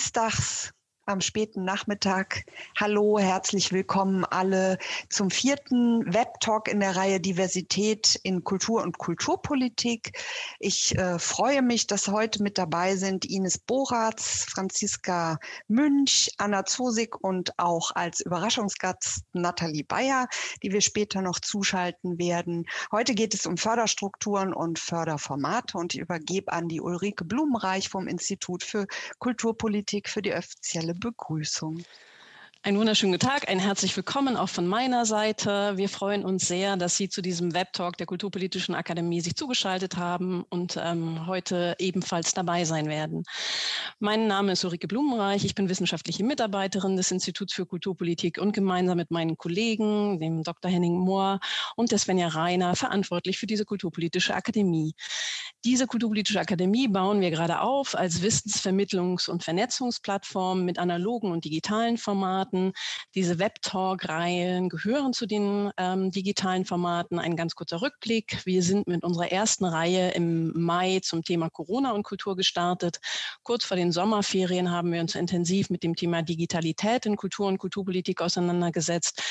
Stars. Am späten Nachmittag. Hallo, herzlich willkommen alle zum vierten Webtalk in der Reihe Diversität in Kultur und Kulturpolitik. Ich äh, freue mich, dass heute mit dabei sind Ines Boratz, Franziska Münch, Anna Zosig und auch als Überraschungsgast Nathalie Bayer, die wir später noch zuschalten werden. Heute geht es um Förderstrukturen und Förderformate und ich übergebe an die Ulrike Blumenreich vom Institut für Kulturpolitik für die offizielle Begrüßung. Einen wunderschönen Tag, ein herzlich willkommen auch von meiner Seite. Wir freuen uns sehr, dass Sie zu diesem Webtalk der Kulturpolitischen Akademie sich zugeschaltet haben und ähm, heute ebenfalls dabei sein werden. Mein Name ist Ulrike Blumenreich, ich bin wissenschaftliche Mitarbeiterin des Instituts für Kulturpolitik und gemeinsam mit meinen Kollegen, dem Dr. Henning Mohr und der Svenja Reiner, verantwortlich für diese Kulturpolitische Akademie. Diese Kulturpolitische Akademie bauen wir gerade auf als Wissensvermittlungs- und Vernetzungsplattform mit analogen und digitalen Formaten. Diese Webtalk-Reihen gehören zu den ähm, digitalen Formaten. Ein ganz kurzer Rückblick. Wir sind mit unserer ersten Reihe im Mai zum Thema Corona und Kultur gestartet. Kurz vor den Sommerferien haben wir uns intensiv mit dem Thema Digitalität in Kultur und Kulturpolitik auseinandergesetzt.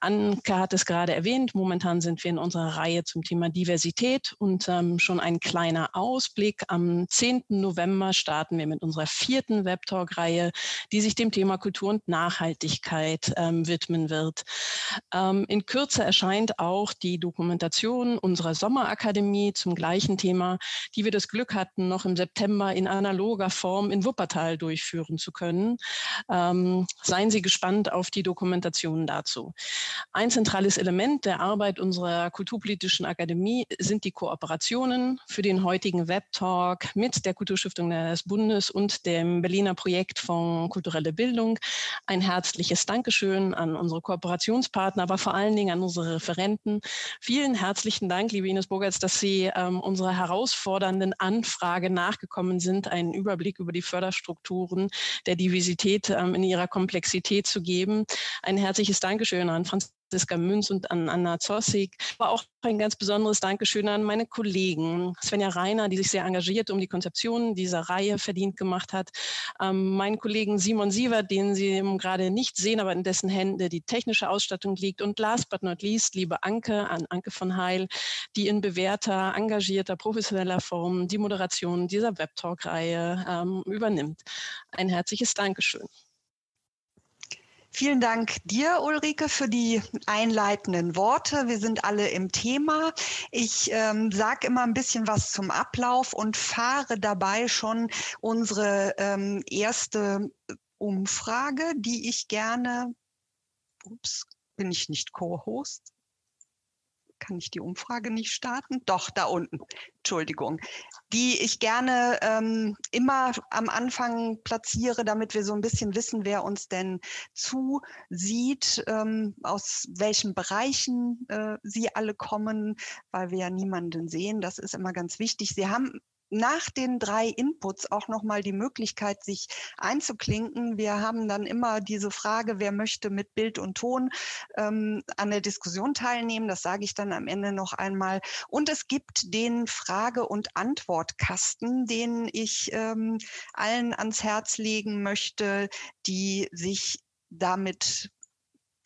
Anke hat es gerade erwähnt. Momentan sind wir in unserer Reihe zum Thema Diversität und ähm, schon ein kleiner Ausblick. Am 10. November starten wir mit unserer vierten Webtalk-Reihe, die sich dem Thema Kultur und Nachhaltigkeit Nachhaltigkeit ähm, widmen wird. Ähm, in Kürze erscheint auch die Dokumentation unserer Sommerakademie zum gleichen Thema, die wir das Glück hatten, noch im September in analoger Form in Wuppertal durchführen zu können. Ähm, seien Sie gespannt auf die Dokumentation dazu. Ein zentrales Element der Arbeit unserer Kulturpolitischen Akademie sind die Kooperationen für den heutigen Webtalk mit der Kulturstiftung des Bundes und dem Berliner Projektfonds Kulturelle Bildung. Ein herzliches Dankeschön an unsere Kooperationspartner, aber vor allen Dingen an unsere Referenten. Vielen herzlichen Dank, liebe Ines Bogertz, dass Sie ähm, unserer herausfordernden Anfrage nachgekommen sind, einen Überblick über die Förderstrukturen der Diversität ähm, in ihrer Komplexität zu geben. Ein herzliches Dankeschön an Franz Franziska Münz und an Anna Zossig. Aber auch ein ganz besonderes Dankeschön an meine Kollegen. Svenja Reiner, die sich sehr engagiert um die Konzeption dieser Reihe verdient gemacht hat. Ähm, meinen Kollegen Simon Siever, den Sie gerade nicht sehen, aber in dessen Hände die technische Ausstattung liegt. Und last but not least, liebe Anke, an Anke von Heil, die in bewährter, engagierter, professioneller Form die Moderation dieser Webtalk-Reihe ähm, übernimmt. Ein herzliches Dankeschön. Vielen Dank dir, Ulrike, für die einleitenden Worte. Wir sind alle im Thema. Ich ähm, sage immer ein bisschen was zum Ablauf und fahre dabei schon unsere ähm, erste Umfrage, die ich gerne, ups, bin ich nicht Co-Host? Kann ich die Umfrage nicht starten? Doch, da unten. Entschuldigung. Die ich gerne ähm, immer am Anfang platziere, damit wir so ein bisschen wissen, wer uns denn zusieht, ähm, aus welchen Bereichen äh, sie alle kommen, weil wir ja niemanden sehen. Das ist immer ganz wichtig. Sie haben nach den drei Inputs auch nochmal die Möglichkeit, sich einzuklinken. Wir haben dann immer diese Frage, wer möchte mit Bild und Ton ähm, an der Diskussion teilnehmen. Das sage ich dann am Ende noch einmal. Und es gibt den Frage- und Antwortkasten, den ich ähm, allen ans Herz legen möchte, die sich damit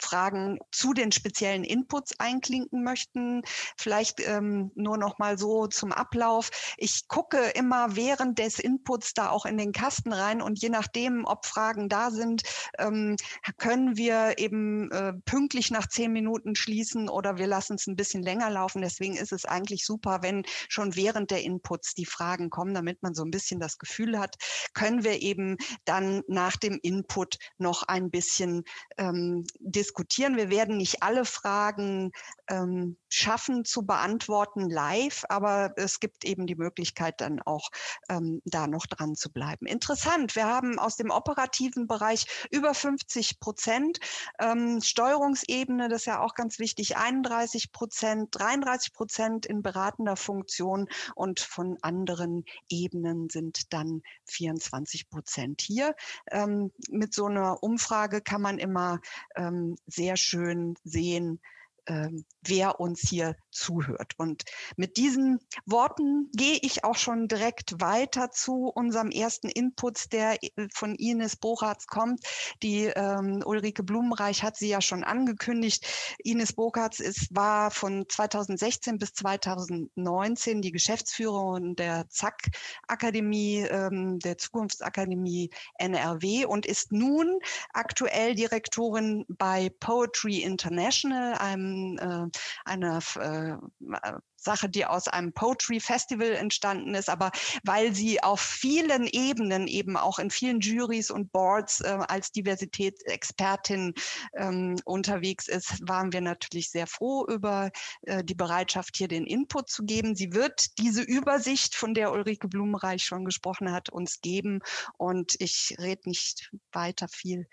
Fragen zu den speziellen Inputs einklinken möchten. Vielleicht ähm, nur noch mal so zum Ablauf. Ich gucke immer während des Inputs da auch in den Kasten rein und je nachdem, ob Fragen da sind, ähm, können wir eben äh, pünktlich nach zehn Minuten schließen oder wir lassen es ein bisschen länger laufen. Deswegen ist es eigentlich super, wenn schon während der Inputs die Fragen kommen, damit man so ein bisschen das Gefühl hat, können wir eben dann nach dem Input noch ein bisschen ähm, diskutieren diskutieren. Wir werden nicht alle Fragen ähm, schaffen zu beantworten live, aber es gibt eben die Möglichkeit, dann auch ähm, da noch dran zu bleiben. Interessant, wir haben aus dem operativen Bereich über 50 Prozent, ähm, Steuerungsebene, das ist ja auch ganz wichtig, 31 Prozent, 33 Prozent in beratender Funktion und von anderen Ebenen sind dann 24 Prozent hier. Ähm, mit so einer Umfrage kann man immer ähm, sehr schön sehen, ähm, wer uns hier zuhört. Und mit diesen Worten gehe ich auch schon direkt weiter zu unserem ersten Input, der äh, von Ines Bochartz kommt. Die ähm, Ulrike Blumenreich hat sie ja schon angekündigt. Ines Bochartz ist, war von 2016 bis 2019 die Geschäftsführerin der ZAK-Akademie, ähm, der Zukunftsakademie NRW und ist nun aktuell Direktorin bei Poetry International, einem äh, eine äh, Sache, die aus einem Poetry Festival entstanden ist, aber weil sie auf vielen Ebenen eben auch in vielen Juries und Boards äh, als Diversitätsexpertin ähm, unterwegs ist, waren wir natürlich sehr froh über äh, die Bereitschaft, hier den Input zu geben. Sie wird diese Übersicht, von der Ulrike Blumenreich schon gesprochen hat, uns geben und ich rede nicht weiter viel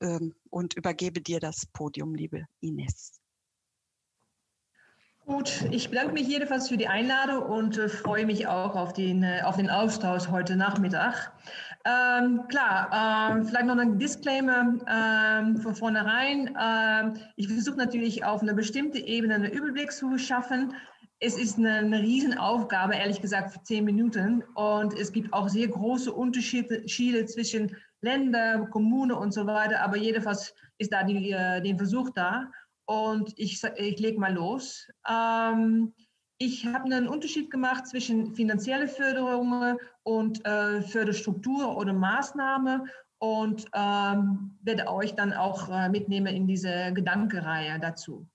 ähm, und übergebe dir das Podium, liebe Ines. Gut, ich bedanke mich jedenfalls für die Einladung und äh, freue mich auch auf den, äh, auf den Austausch heute Nachmittag. Ähm, klar, ähm, vielleicht noch ein Disclaimer ähm, von vornherein. Ähm, ich versuche natürlich auf eine bestimmte Ebene einen Überblick zu verschaffen. Es ist eine, eine Riesenaufgabe, ehrlich gesagt, für zehn Minuten. Und es gibt auch sehr große Unterschiede zwischen Ländern, Kommunen und so weiter. Aber jedenfalls ist da die, äh, den Versuch da. Und ich, ich lege mal los. Ähm, ich habe einen Unterschied gemacht zwischen finanzielle Förderung und äh, Förderstruktur oder Maßnahme und ähm, werde euch dann auch äh, mitnehmen in diese Gedankenreihe dazu.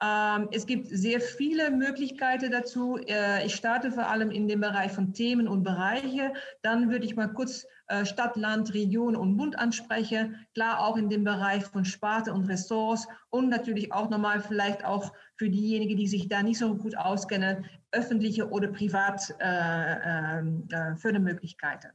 Ähm, es gibt sehr viele Möglichkeiten dazu. Äh, ich starte vor allem in dem Bereich von Themen und Bereiche. Dann würde ich mal kurz äh, Stadt, Land, Region und Bund ansprechen. Klar auch in dem Bereich von Sparte und Ressorts und natürlich auch nochmal vielleicht auch für diejenigen, die sich da nicht so gut auskennen, öffentliche oder privat äh, Fördermöglichkeiten.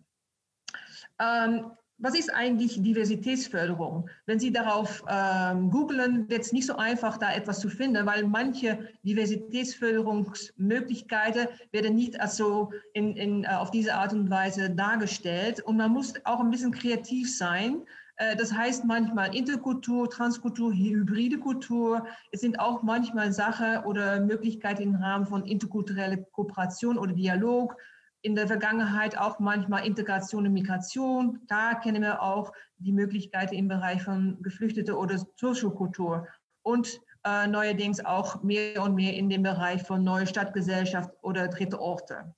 Ähm, was ist eigentlich Diversitätsförderung? Wenn Sie darauf ähm, googeln, wird es nicht so einfach, da etwas zu finden, weil manche Diversitätsförderungsmöglichkeiten werden nicht also in, in, äh, auf diese Art und Weise dargestellt. Und man muss auch ein bisschen kreativ sein. Äh, das heißt manchmal Interkultur, Transkultur, hybride Kultur. Es sind auch manchmal Sachen oder Möglichkeiten im Rahmen von interkultureller Kooperation oder Dialog in der Vergangenheit auch manchmal Integration und Migration. Da kennen wir auch die Möglichkeiten im Bereich von Geflüchtete oder Soziokultur und äh, neuerdings auch mehr und mehr in dem Bereich von neue Stadtgesellschaft oder dritte Orte.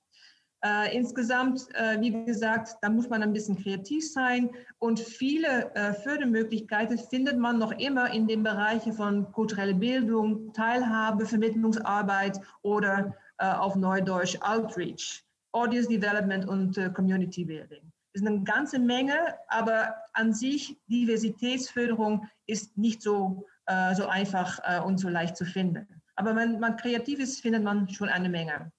Äh, insgesamt, äh, wie gesagt, da muss man ein bisschen kreativ sein und viele äh, Fördermöglichkeiten findet man noch immer in den Bereichen von kulturelle Bildung, Teilhabe, Vermittlungsarbeit oder äh, auf Neudeutsch Outreach. Audience Development und äh, Community Building. Das ist eine ganze Menge, aber an sich Diversitätsförderung ist nicht so, äh, so einfach äh, und so leicht zu finden. Aber wenn man kreativ ist, findet man schon eine Menge.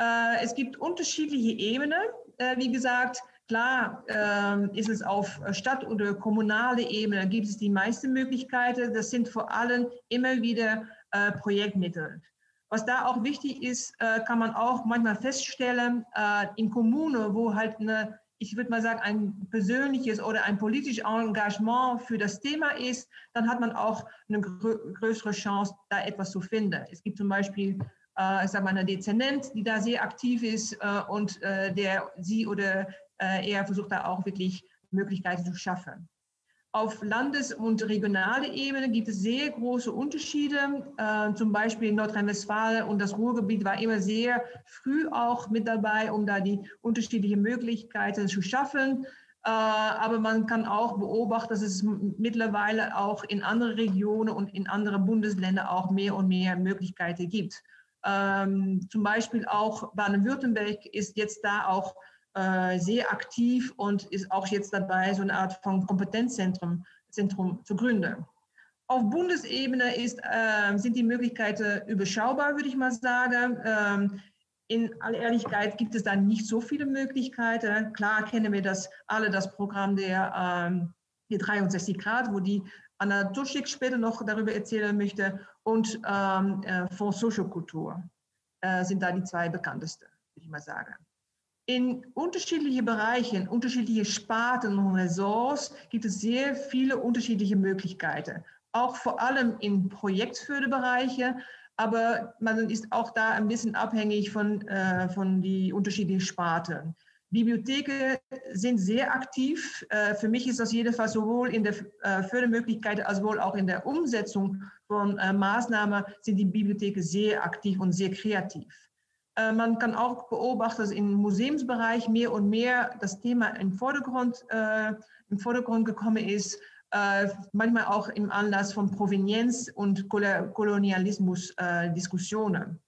Äh, es gibt unterschiedliche Ebenen. Äh, wie gesagt, klar ähm, ist es auf Stadt- oder kommunale Ebene gibt es die meisten Möglichkeiten. Das sind vor allem immer wieder äh, Projektmittel. Was da auch wichtig ist, äh, kann man auch manchmal feststellen, äh, in Kommunen, wo halt eine, ich würde mal sagen, ein persönliches oder ein politisches Engagement für das Thema ist, dann hat man auch eine größere Chance, da etwas zu finden. Es gibt zum Beispiel äh, ich sag mal, eine Dezernent, die da sehr aktiv ist und der sie oder er versucht da auch wirklich Möglichkeiten zu schaffen. Auf Landes- und regionaler Ebene gibt es sehr große Unterschiede. Äh, zum Beispiel in Nordrhein-Westfalen und das Ruhrgebiet war immer sehr früh auch mit dabei, um da die unterschiedlichen Möglichkeiten zu schaffen. Äh, aber man kann auch beobachten, dass es mittlerweile auch in anderen Regionen und in anderen Bundesländern auch mehr und mehr Möglichkeiten gibt. Ähm, zum Beispiel auch Baden-Württemberg ist jetzt da auch sehr aktiv und ist auch jetzt dabei, so eine Art von Kompetenzzentrum Zentrum zu gründen. Auf Bundesebene ist, äh, sind die Möglichkeiten überschaubar, würde ich mal sagen. Ähm, in aller Ehrlichkeit gibt es da nicht so viele Möglichkeiten. Klar kennen wir das alle, das Programm der, ähm, der 63 Grad, wo die Anna Tuschik später noch darüber erzählen möchte, und ähm, äh, Fonds Soziokultur äh, sind da die zwei bekanntesten, würde ich mal sagen. In unterschiedlichen Bereichen, unterschiedliche Sparten und Ressorts gibt es sehr viele unterschiedliche Möglichkeiten. auch vor allem in Projektförderbereiche, aber man ist auch da ein bisschen abhängig von, äh, von die unterschiedlichen Sparten. Bibliotheken sind sehr aktiv. Äh, für mich ist das jedenfalls sowohl in der äh, Fördermöglichkeit als wohl auch in der Umsetzung von äh, Maßnahmen sind die Bibliotheken sehr aktiv und sehr kreativ. Man kann auch beobachten, dass im Museumsbereich mehr und mehr das Thema im Vordergrund, im Vordergrund gekommen ist, manchmal auch im Anlass von Provenienz und Kolonialismus-Diskussionen.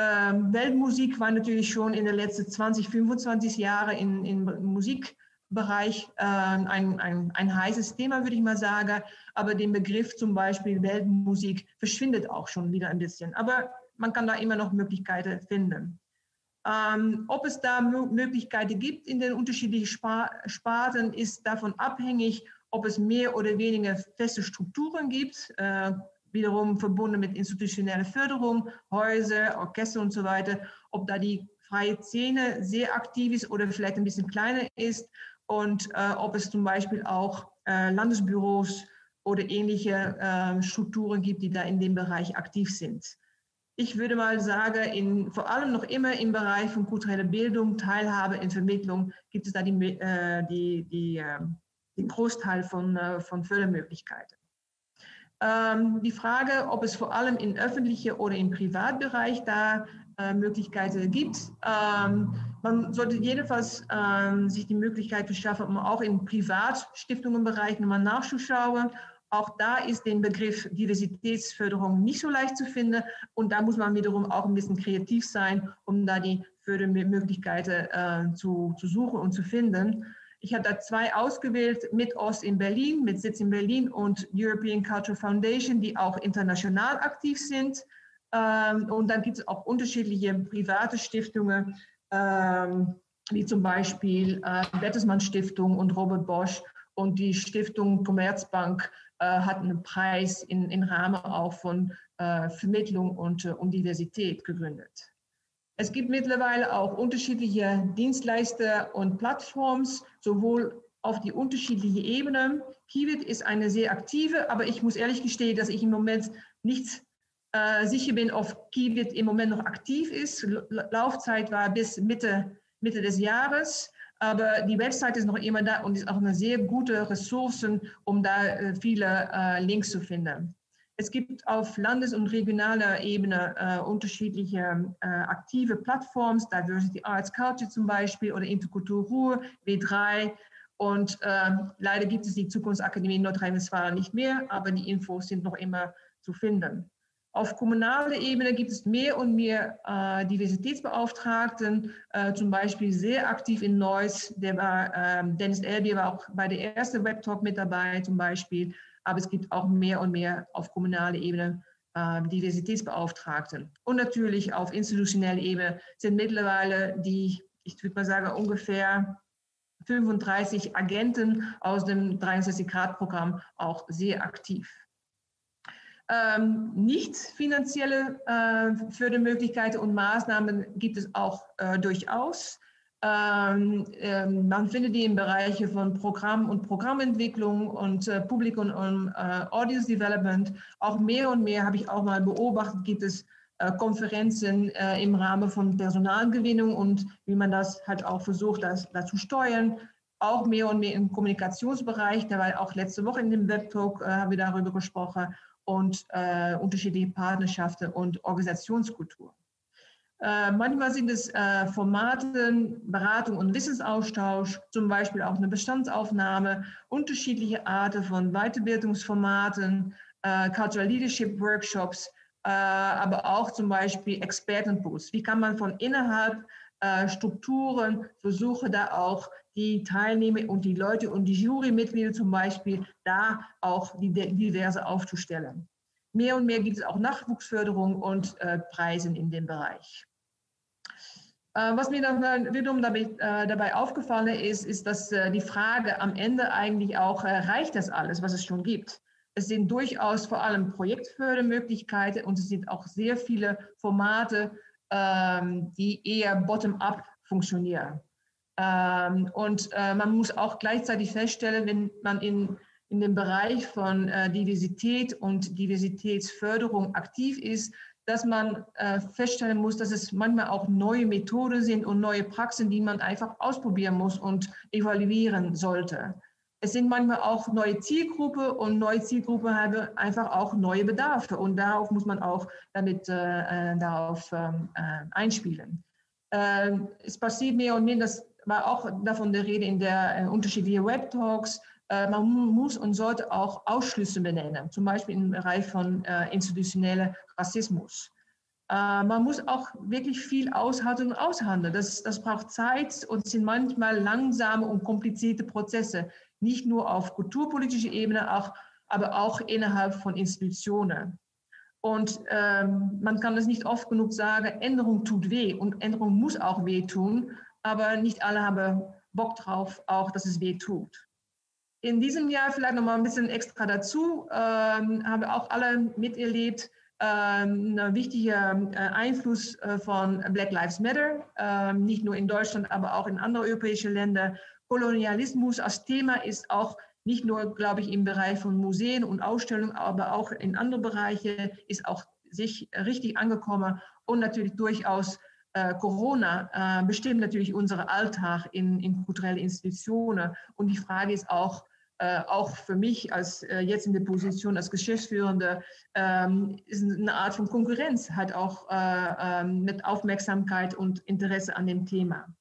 Ähm, Weltmusik war natürlich schon in den letzten 20, 25 Jahren in, im Musikbereich äh, ein, ein, ein heißes Thema, würde ich mal sagen. Aber der Begriff zum Beispiel Weltmusik verschwindet auch schon wieder ein bisschen. Aber man kann da immer noch Möglichkeiten finden. Ähm, ob es da Möglichkeiten gibt in den unterschiedlichen Sparten, ist davon abhängig, ob es mehr oder weniger feste Strukturen gibt. Äh, wiederum verbunden mit institutioneller Förderung, Häuser, Orchester und so weiter, ob da die freie Szene sehr aktiv ist oder vielleicht ein bisschen kleiner ist und äh, ob es zum Beispiel auch äh, Landesbüros oder ähnliche äh, Strukturen gibt, die da in dem Bereich aktiv sind. Ich würde mal sagen, in, vor allem noch immer im Bereich von kultureller Bildung, Teilhabe in Vermittlung gibt es da die, äh, die, die, ähm, den Großteil von, äh, von Fördermöglichkeiten. Ähm, die Frage, ob es vor allem im öffentlichen oder im Privatbereich da äh, Möglichkeiten gibt. Ähm, man sollte jedenfalls ähm, sich die Möglichkeit verschaffen, auch im Privatstiftungenbereich nochmal nachzuschauen. Auch da ist der Begriff Diversitätsförderung nicht so leicht zu finden. Und da muss man wiederum auch ein bisschen kreativ sein, um da die Fördermöglichkeiten äh, zu, zu suchen und zu finden. Ich habe da zwei ausgewählt, mit Ost in Berlin, mit Sitz in Berlin und European Cultural Foundation, die auch international aktiv sind. Ähm, und dann gibt es auch unterschiedliche private Stiftungen, ähm, wie zum Beispiel äh, Bertelsmann Stiftung und Robert Bosch. Und die Stiftung Commerzbank hat einen Preis in, im Rahmen auch von äh, Vermittlung und, und Diversität gegründet. Es gibt mittlerweile auch unterschiedliche Dienstleister und Plattforms, sowohl auf die unterschiedlichen Ebenen. Kiwit ist eine sehr aktive, aber ich muss ehrlich gestehen, dass ich im Moment nicht äh, sicher bin, ob Kiwit im Moment noch aktiv ist. Laufzeit war bis Mitte, Mitte des Jahres. Aber die Website ist noch immer da und ist auch eine sehr gute Ressource, um da äh, viele äh, Links zu finden. Es gibt auf Landes- und regionaler Ebene äh, unterschiedliche äh, aktive Plattformen, Diversity Arts Culture zum Beispiel oder Interkultur Ruhr, W3. Und äh, leider gibt es die Zukunftsakademie in Nordrhein-Westfalen nicht mehr, aber die Infos sind noch immer zu finden. Auf kommunaler Ebene gibt es mehr und mehr äh, Diversitätsbeauftragten, äh, zum Beispiel sehr aktiv in Neuss. Der war, äh, Dennis Elbier war auch bei der ersten Webtalk mit dabei zum Beispiel aber es gibt auch mehr und mehr auf kommunaler Ebene äh, Diversitätsbeauftragten. Und natürlich auf institutioneller Ebene sind mittlerweile die, ich würde mal sagen, ungefähr 35 Agenten aus dem 63-Grad-Programm auch sehr aktiv. Ähm, nicht finanzielle äh, Fördermöglichkeiten und Maßnahmen gibt es auch äh, durchaus. Ähm, ähm, man findet die im Bereich von Programm und Programmentwicklung und äh, Publikum und äh, Audience Development. Auch mehr und mehr habe ich auch mal beobachtet, gibt es äh, Konferenzen äh, im Rahmen von Personalgewinnung und wie man das halt auch versucht, das, dazu steuern. Auch mehr und mehr im Kommunikationsbereich, da war auch letzte Woche in dem Webtalk, äh, haben wir darüber gesprochen und äh, unterschiedliche Partnerschaften und Organisationskultur. Äh, manchmal sind es äh, Formate, Beratung und Wissensaustausch, zum Beispiel auch eine Bestandsaufnahme, unterschiedliche Arten von Weiterbildungsformaten, äh, Cultural Leadership Workshops, äh, aber auch zum Beispiel Expertenpools. Wie kann man von innerhalb äh, Strukturen versuchen, da auch die Teilnehmer und die Leute und die Jurymitglieder zum Beispiel da auch die diverse aufzustellen. Mehr und mehr gibt es auch Nachwuchsförderung und äh, Preisen in dem Bereich. Äh, was mir dann wiederum dabei, äh, dabei aufgefallen ist, ist, dass äh, die Frage am Ende eigentlich auch, reicht das alles, was es schon gibt? Es sind durchaus vor allem Projektfördermöglichkeiten und es sind auch sehr viele Formate, ähm, die eher bottom-up funktionieren. Ähm, und man muss auch gleichzeitig feststellen, wenn man in in dem Bereich von äh, Diversität und Diversitätsförderung aktiv ist, dass man äh, feststellen muss, dass es manchmal auch neue Methoden sind und neue Praxen, die man einfach ausprobieren muss und evaluieren sollte. Es sind manchmal auch neue Zielgruppen und neue Zielgruppen haben einfach auch neue Bedarfe und darauf muss man auch damit äh, äh darauf ähm, äh, einspielen. Äh, es passiert mehr und mehr, das war auch davon der Rede in der äh, unterschiedlichen Web Talks, äh, man muss und sollte auch Ausschlüsse benennen, zum Beispiel im Bereich von äh, institutionellem Rassismus. Äh, man muss auch wirklich viel aushalten und aushandeln. Das, das braucht Zeit und sind manchmal langsame und komplizierte Prozesse, nicht nur auf kulturpolitischer Ebene, auch, aber auch innerhalb von Institutionen. Und ähm, man kann das nicht oft genug sagen, Änderung tut weh und Änderung muss auch weh tun, aber nicht alle haben Bock drauf, auch dass es weh tut. In diesem Jahr vielleicht noch mal ein bisschen extra dazu, ähm, haben auch alle miterlebt, ähm, ein wichtiger äh, Einfluss äh, von Black Lives Matter, ähm, nicht nur in Deutschland, aber auch in anderen europäischen Ländern. Kolonialismus als Thema ist auch nicht nur, glaube ich, im Bereich von Museen und Ausstellungen, aber auch in anderen Bereichen ist auch sich richtig angekommen und natürlich durchaus äh, Corona äh, bestimmt natürlich unseren Alltag in, in kulturellen Institutionen. Und die Frage ist auch, äh, auch für mich als äh, jetzt in der Position als Geschäftsführende ähm, ist eine Art von Konkurrenz, halt auch äh, ähm, mit Aufmerksamkeit und Interesse an dem Thema.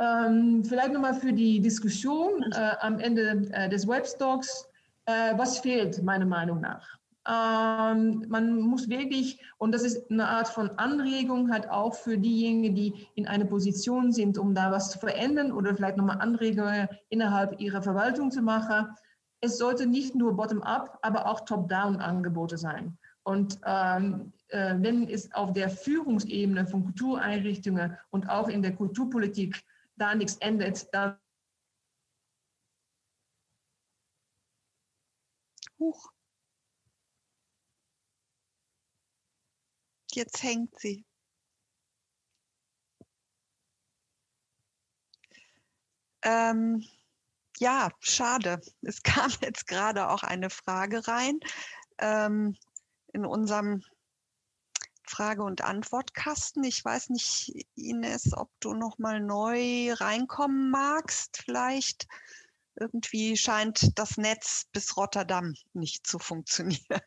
Ähm, vielleicht nochmal für die Diskussion äh, am Ende äh, des Webstocks. Äh, was fehlt meiner Meinung nach? Ähm, man muss wirklich, und das ist eine Art von Anregung halt auch für diejenigen, die in einer Position sind, um da was zu verändern oder vielleicht nochmal Anregungen innerhalb ihrer Verwaltung zu machen. Es sollte nicht nur bottom-up, aber auch top-down Angebote sein. Und ähm, äh, wenn es auf der Führungsebene von Kultureinrichtungen und auch in der Kulturpolitik da nichts ändert, dann Huch. Jetzt hängt sie. Ähm, ja, schade. Es kam jetzt gerade auch eine Frage rein ähm, in unserem Frage- und Antwortkasten. Ich weiß nicht, Ines, ob du noch mal neu reinkommen magst. Vielleicht irgendwie scheint das Netz bis Rotterdam nicht zu funktionieren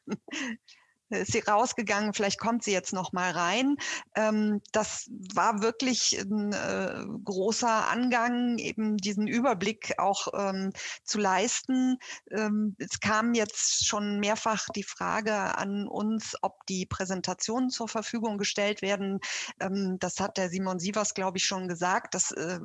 ist sie rausgegangen, vielleicht kommt sie jetzt noch mal rein. Ähm, das war wirklich ein äh, großer Angang, eben diesen Überblick auch ähm, zu leisten. Ähm, es kam jetzt schon mehrfach die Frage an uns, ob die Präsentationen zur Verfügung gestellt werden. Ähm, das hat der Simon Sievers, glaube ich, schon gesagt. Dass, äh,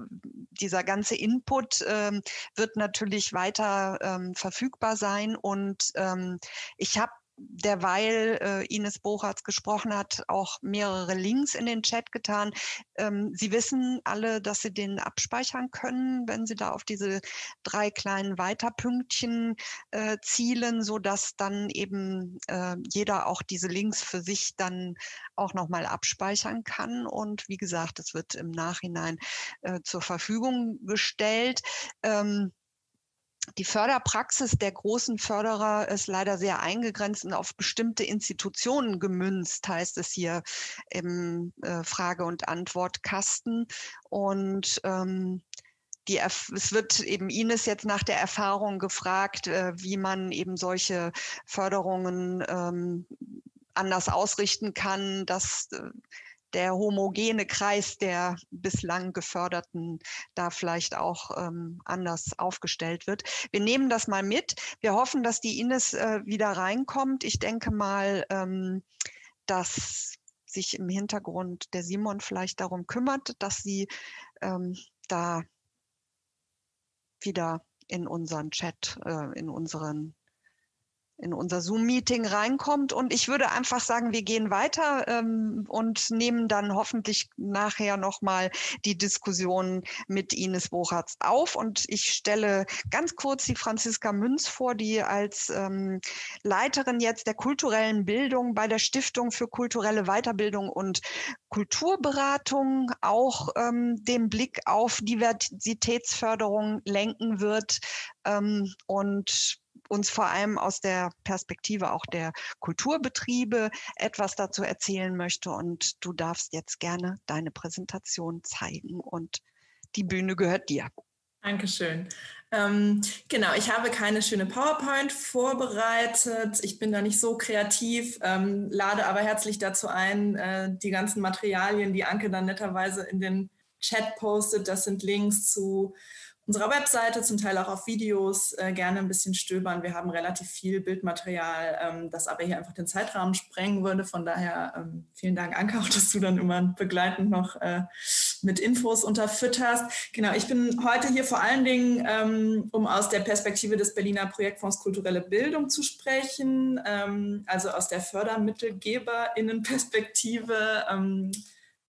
dieser ganze Input äh, wird natürlich weiter ähm, verfügbar sein. Und ähm, ich habe derweil äh, Ines Bochardt gesprochen hat, auch mehrere Links in den Chat getan. Ähm, Sie wissen alle, dass Sie den abspeichern können, wenn Sie da auf diese drei kleinen Weiterpünktchen äh, zielen, so dass dann eben äh, jeder auch diese Links für sich dann auch nochmal abspeichern kann. Und wie gesagt, es wird im Nachhinein äh, zur Verfügung gestellt. Ähm, die Förderpraxis der großen Förderer ist leider sehr eingegrenzt und auf bestimmte Institutionen gemünzt, heißt es hier im äh, Frage- und Antwortkasten. Und ähm, die, es wird eben Ines jetzt nach der Erfahrung gefragt, äh, wie man eben solche Förderungen ähm, anders ausrichten kann, dass äh, der homogene Kreis der bislang Geförderten da vielleicht auch ähm, anders aufgestellt wird. Wir nehmen das mal mit. Wir hoffen, dass die Ines äh, wieder reinkommt. Ich denke mal, ähm, dass sich im Hintergrund der Simon vielleicht darum kümmert, dass sie ähm, da wieder in unseren Chat, äh, in unseren in unser Zoom-Meeting reinkommt. Und ich würde einfach sagen, wir gehen weiter ähm, und nehmen dann hoffentlich nachher nochmal die Diskussion mit Ines Boratz auf. Und ich stelle ganz kurz die Franziska Münz vor, die als ähm, Leiterin jetzt der kulturellen Bildung bei der Stiftung für kulturelle Weiterbildung und Kulturberatung auch ähm, den Blick auf Diversitätsförderung lenken wird ähm, und uns vor allem aus der Perspektive auch der Kulturbetriebe etwas dazu erzählen möchte. Und du darfst jetzt gerne deine Präsentation zeigen und die Bühne gehört dir. Dankeschön. Ähm, genau, ich habe keine schöne PowerPoint vorbereitet. Ich bin da nicht so kreativ, ähm, lade aber herzlich dazu ein, äh, die ganzen Materialien, die Anke dann netterweise in den Chat postet. Das sind Links zu unserer Webseite, zum Teil auch auf Videos, äh, gerne ein bisschen stöbern. Wir haben relativ viel Bildmaterial, ähm, das aber hier einfach den Zeitrahmen sprengen würde. Von daher ähm, vielen Dank, Anke, auch, dass du dann immer begleitend noch äh, mit Infos unterfütterst. Genau, ich bin heute hier vor allen Dingen, ähm, um aus der Perspektive des Berliner Projektfonds Kulturelle Bildung zu sprechen, ähm, also aus der Fördermittelgeberinnenperspektive, ähm,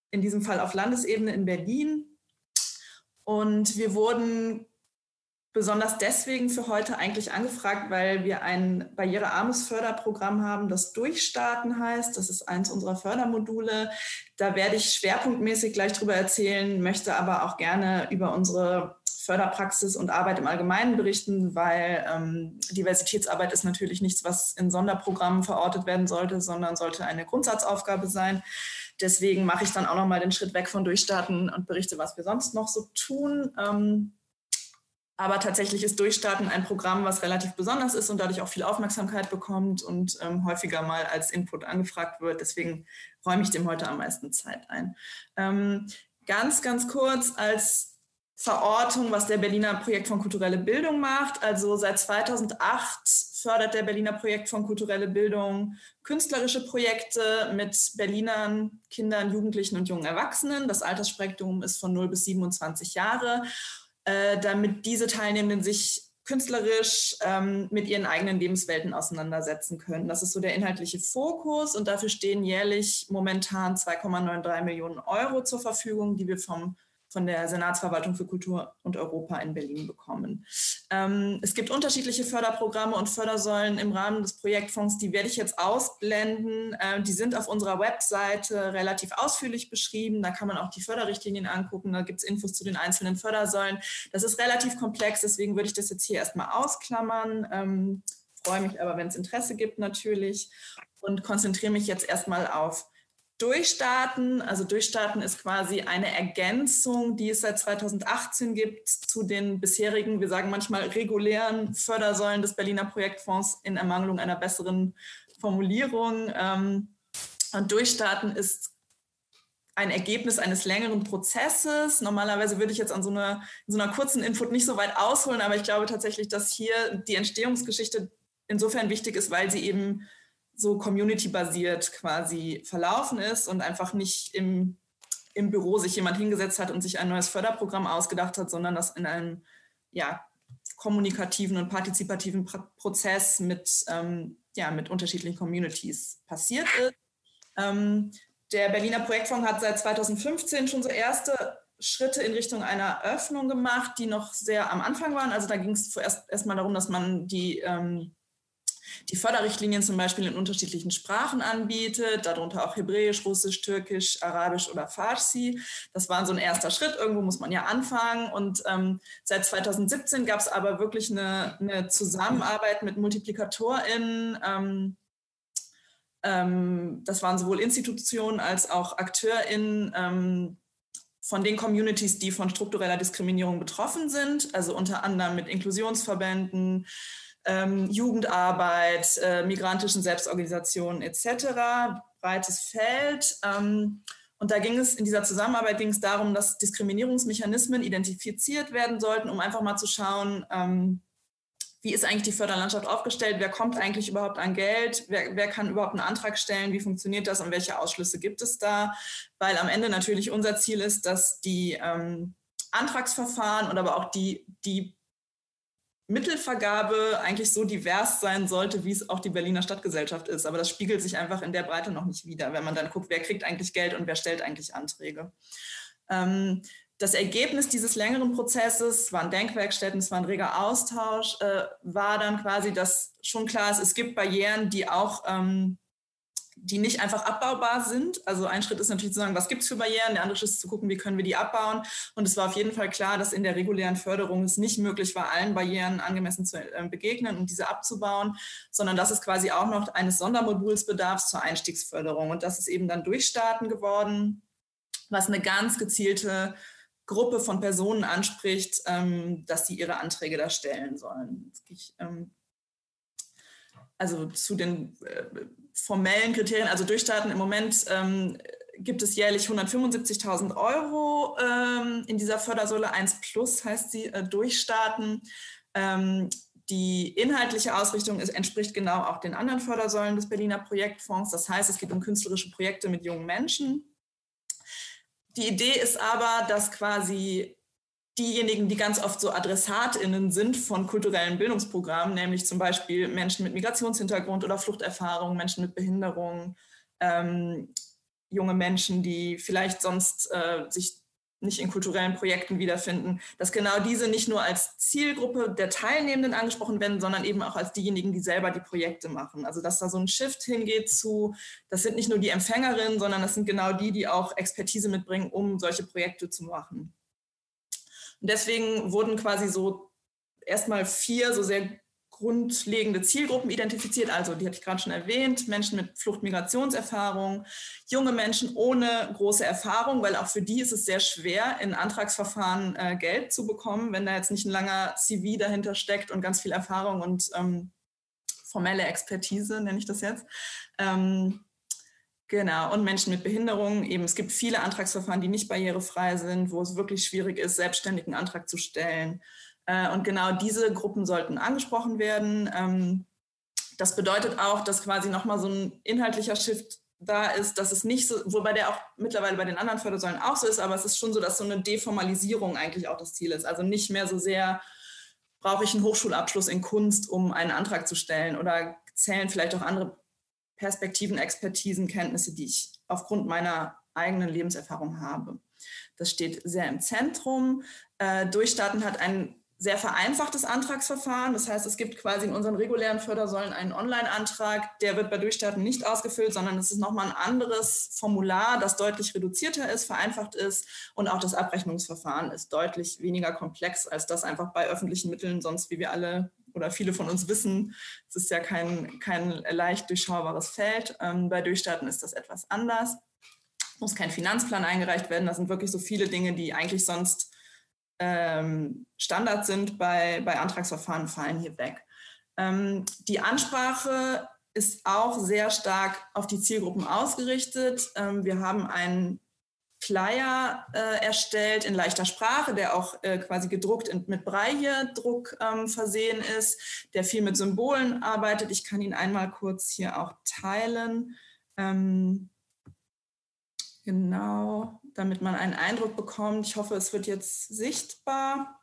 in diesem Fall auf Landesebene in Berlin. Und wir wurden besonders deswegen für heute eigentlich angefragt, weil wir ein barrierearmes Förderprogramm haben, das Durchstarten heißt. Das ist eins unserer Fördermodule. Da werde ich schwerpunktmäßig gleich drüber erzählen, möchte aber auch gerne über unsere Förderpraxis und Arbeit im Allgemeinen berichten, weil ähm, Diversitätsarbeit ist natürlich nichts, was in Sonderprogrammen verortet werden sollte, sondern sollte eine Grundsatzaufgabe sein. Deswegen mache ich dann auch noch mal den Schritt weg von Durchstarten und berichte, was wir sonst noch so tun. Ähm, aber tatsächlich ist Durchstarten ein Programm, was relativ besonders ist und dadurch auch viel Aufmerksamkeit bekommt und ähm, häufiger mal als Input angefragt wird. Deswegen räume ich dem heute am meisten Zeit ein. Ähm, ganz, ganz kurz als Verortung, was der Berliner Projektfonds Kulturelle Bildung macht. Also seit 2008 fördert der Berliner Projektfonds Kulturelle Bildung künstlerische Projekte mit Berlinern, Kindern, Jugendlichen und jungen Erwachsenen. Das Altersspektrum ist von 0 bis 27 Jahre, äh, damit diese Teilnehmenden sich künstlerisch ähm, mit ihren eigenen Lebenswelten auseinandersetzen können. Das ist so der inhaltliche Fokus und dafür stehen jährlich momentan 2,93 Millionen Euro zur Verfügung, die wir vom von der Senatsverwaltung für Kultur und Europa in Berlin bekommen. Ähm, es gibt unterschiedliche Förderprogramme und Fördersäulen im Rahmen des Projektfonds, die werde ich jetzt ausblenden. Äh, die sind auf unserer Webseite relativ ausführlich beschrieben. Da kann man auch die Förderrichtlinien angucken. Da gibt es Infos zu den einzelnen Fördersäulen. Das ist relativ komplex, deswegen würde ich das jetzt hier erstmal ausklammern. Ähm, freue mich aber, wenn es Interesse gibt natürlich und konzentriere mich jetzt erstmal auf Durchstarten, also Durchstarten ist quasi eine Ergänzung, die es seit 2018 gibt zu den bisherigen, wir sagen manchmal regulären Fördersäulen des Berliner Projektfonds in Ermangelung einer besseren Formulierung. Ähm, und Durchstarten ist ein Ergebnis eines längeren Prozesses. Normalerweise würde ich jetzt an so einer, so einer kurzen Input nicht so weit ausholen, aber ich glaube tatsächlich, dass hier die Entstehungsgeschichte insofern wichtig ist, weil sie eben so community-basiert quasi verlaufen ist und einfach nicht im, im Büro sich jemand hingesetzt hat und sich ein neues Förderprogramm ausgedacht hat, sondern das in einem ja, kommunikativen und partizipativen Prozess mit, ähm, ja, mit unterschiedlichen Communities passiert ist. Ähm, der Berliner Projektfonds hat seit 2015 schon so erste Schritte in Richtung einer Öffnung gemacht, die noch sehr am Anfang waren. Also da ging es erst erstmal darum, dass man die ähm, die Förderrichtlinien zum Beispiel in unterschiedlichen Sprachen anbietet, darunter auch Hebräisch, Russisch, Türkisch, Arabisch oder Farsi. Das war so ein erster Schritt. Irgendwo muss man ja anfangen. Und ähm, seit 2017 gab es aber wirklich eine, eine, Zusammenarbeit mit MultiplikatorInnen. Ähm, ähm, das waren sowohl Institutionen als auch AkteurInnen ähm, von den Communities, die von struktureller Diskriminierung betroffen sind, also unter anderem mit Inklusionsverbänden, ähm, Jugendarbeit, äh, migrantischen Selbstorganisationen etc. Breites Feld. Ähm, und da ging es in dieser Zusammenarbeit ging es darum, dass Diskriminierungsmechanismen identifiziert werden sollten, um einfach mal zu schauen, ähm, wie ist eigentlich die Förderlandschaft aufgestellt, wer kommt eigentlich überhaupt an Geld, wer, wer, kann überhaupt einen Antrag stellen, wie funktioniert das und welche Ausschlüsse gibt es da, weil am Ende natürlich unser Ziel ist, dass die ähm, Antragsverfahren und aber auch die, die Mittelvergabe eigentlich so divers sein sollte, wie es auch die Berliner Stadtgesellschaft ist. Aber das spiegelt sich einfach in der Breite noch nicht wieder, wenn man dann guckt, wer kriegt eigentlich Geld und wer stellt eigentlich Anträge. Ähm, das Ergebnis dieses längeren Prozesses, waren Denkwerkstätten, es war ein reger Austausch, äh, war dann quasi, dass schon klar ist, es gibt Barrieren, die auch ähm, die nicht einfach abbaubar sind. Also ein Schritt ist natürlich zu sagen, was gibt es für Barrieren, der andere Schritt ist zu gucken, wie können wir die abbauen. Und es war auf jeden Fall klar, dass in der regulären Förderung es nicht möglich war, allen Barrieren angemessen zu äh, begegnen und diese abzubauen, sondern dass es quasi auch noch eines Sondermoduls bedarf zur Einstiegsförderung. Und das ist eben dann Durchstarten geworden, was eine ganz gezielte Gruppe von Personen anspricht, ähm, dass sie ihre Anträge da stellen sollen. Ähm, also zu den äh, formellen Kriterien, also Durchstarten im Moment ähm, gibt es jährlich 175.000 Euro ähm, in dieser Fördersäule 1 Plus, heißt sie, äh, Durchstarten. Ähm, die inhaltliche Ausrichtung ist, entspricht genau auch den anderen Fördersäulen des Berliner Projektfonds. Das heißt, es geht um künstlerische Projekte mit jungen Menschen. Die Idee ist aber, dass quasi diejenigen, die ganz oft so AdressatInnen sind von kulturellen Bildungsprogrammen, nämlich zum Beispiel Menschen mit Migrationshintergrund oder Fluchterfahrung, Menschen mit Behinderung, ähm, junge Menschen, die vielleicht sonst äh, sich nicht in kulturellen Projekten wiederfinden, dass genau diese nicht nur als Zielgruppe der Teilnehmenden angesprochen werden, sondern eben auch als diejenigen, die selber die Projekte machen. Also dass da so ein Shift hingeht zu, das sind nicht nur die Empfängerinnen, sondern das sind genau die, die auch Expertise mitbringen, um solche Projekte zu machen. Und deswegen wurden quasi so erstmal vier so sehr grundlegende Zielgruppen identifiziert. Also, die hatte ich gerade schon erwähnt, Menschen mit Flucht-Migrationserfahrung, junge Menschen ohne große Erfahrung, weil auch für die ist es sehr schwer, in Antragsverfahren äh, Geld zu bekommen, wenn da jetzt nicht ein langer CV dahinter steckt und ganz viel Erfahrung und ähm, formelle Expertise, nenne ich das jetzt. Ähm, Genau, und Menschen mit Behinderungen. Eben, es gibt viele Antragsverfahren, die nicht barrierefrei sind, wo es wirklich schwierig ist, selbstständig einen Antrag zu stellen. Äh, und genau diese Gruppen sollten angesprochen werden. Ähm, das bedeutet auch, dass quasi nochmal so ein inhaltlicher Shift da ist, dass es nicht so, wobei der auch mittlerweile bei den anderen Fördersäulen auch so ist, aber es ist schon so, dass so eine Deformalisierung eigentlich auch das Ziel ist. Also nicht mehr so sehr, brauche ich einen Hochschulabschluss in Kunst, um einen Antrag zu stellen oder zählen vielleicht auch andere Perspektiven, Expertisen, Kenntnisse, die ich aufgrund meiner eigenen Lebenserfahrung habe. Das steht sehr im Zentrum. Äh, Durchstarten hat ein sehr vereinfachtes Antragsverfahren. Das heißt, es gibt quasi in unseren regulären Fördersäulen einen Online-Antrag, der wird bei Durchstarten nicht ausgefüllt, sondern es ist nochmal ein anderes Formular, das deutlich reduzierter ist, vereinfacht ist und auch das Abrechnungsverfahren ist deutlich weniger komplex, als das einfach bei öffentlichen Mitteln sonst, wie wir alle oder viele von uns wissen, es ist ja kein, kein leicht durchschaubares Feld. Ähm, bei Durchstarten ist das etwas anders. Muss kein Finanzplan eingereicht werden. Das sind wirklich so viele Dinge, die eigentlich sonst ähm, Standard sind bei, bei Antragsverfahren, fallen hier weg. Ähm, die Ansprache ist auch sehr stark auf die Zielgruppen ausgerichtet. Ähm, wir haben einen Flyer äh, erstellt in leichter Sprache, der auch äh, quasi gedruckt in, mit Braille-Druck ähm, versehen ist, der viel mit Symbolen arbeitet. Ich kann ihn einmal kurz hier auch teilen. Ähm, genau, damit man einen Eindruck bekommt. Ich hoffe, es wird jetzt sichtbar.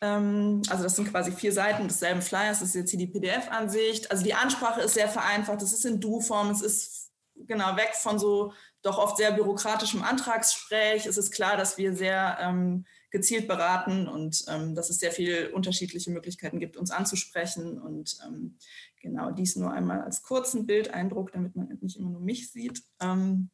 Ähm, also das sind quasi vier Seiten desselben Flyers. Das ist jetzt hier die PDF-Ansicht. Also die Ansprache ist sehr vereinfacht. Es ist in Du-Form. Es ist genau weg von so doch oft sehr bürokratischem Antragssprech. Es ist klar, dass wir sehr ähm, gezielt beraten und ähm, dass es sehr viele unterschiedliche Möglichkeiten gibt, uns anzusprechen. Und ähm, genau dies nur einmal als kurzen Bildeindruck, damit man nicht immer nur mich sieht. Ähm,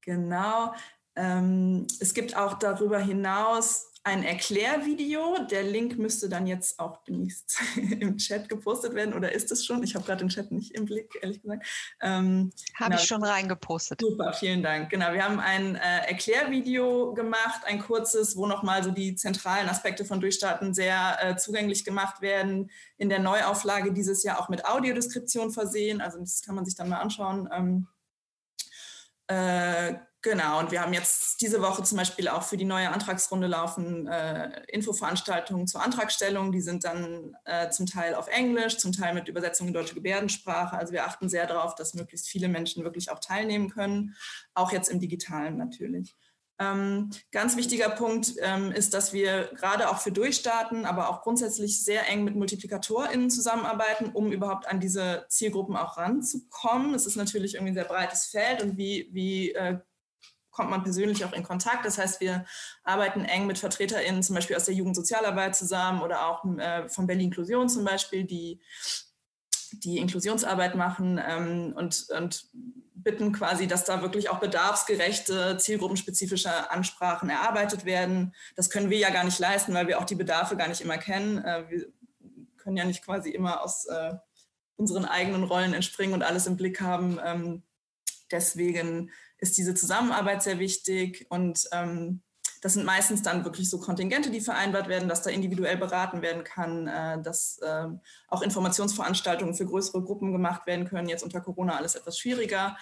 genau. Ähm, es gibt auch darüber hinaus ein Erklärvideo. Der Link müsste dann jetzt auch demnächst im Chat gepostet werden oder ist es schon? Ich habe gerade den Chat nicht im Blick, ehrlich gesagt. Ähm, habe genau. ich schon reingepostet. Super, vielen Dank. Genau, wir haben ein äh, Erklärvideo gemacht, ein kurzes, wo nochmal so die zentralen Aspekte von Durchstarten sehr äh, zugänglich gemacht werden. In der Neuauflage dieses Jahr auch mit Audiodeskription versehen. Also das kann man sich dann mal anschauen. Ähm, äh, Genau, und wir haben jetzt diese Woche zum Beispiel auch für die neue Antragsrunde laufen äh, Infoveranstaltungen zur Antragstellung. Die sind dann äh, zum Teil auf Englisch, zum Teil mit Übersetzung in deutsche Gebärdensprache. Also wir achten sehr darauf, dass möglichst viele Menschen wirklich auch teilnehmen können, auch jetzt im digitalen natürlich. Ähm, ganz wichtiger Punkt ähm, ist, dass wir gerade auch für Durchstarten, aber auch grundsätzlich sehr eng mit MultiplikatorInnen zusammenarbeiten, um überhaupt an diese Zielgruppen auch ranzukommen. Es ist natürlich irgendwie ein sehr breites Feld und wie, wie äh, kommt man persönlich auch in Kontakt. Das heißt, wir arbeiten eng mit VertreterInnen zum Beispiel aus der Jugendsozialarbeit zusammen oder auch äh, von Berlin Inklusion zum Beispiel, die die Inklusionsarbeit machen ähm, und, und bitten quasi, dass da wirklich auch bedarfsgerechte, zielgruppenspezifische Ansprachen erarbeitet werden. Das können wir ja gar nicht leisten, weil wir auch die Bedarfe gar nicht immer kennen. Äh, wir können ja nicht quasi immer aus äh, unseren eigenen Rollen entspringen und alles im Blick haben. Ähm, deswegen ist diese Zusammenarbeit sehr wichtig und ähm, das sind meistens dann wirklich so Kontingente, die vereinbart werden, dass da individuell beraten werden kann, äh, dass äh, auch Informationsveranstaltungen für größere Gruppen gemacht werden können. Jetzt unter Corona alles etwas schwieriger.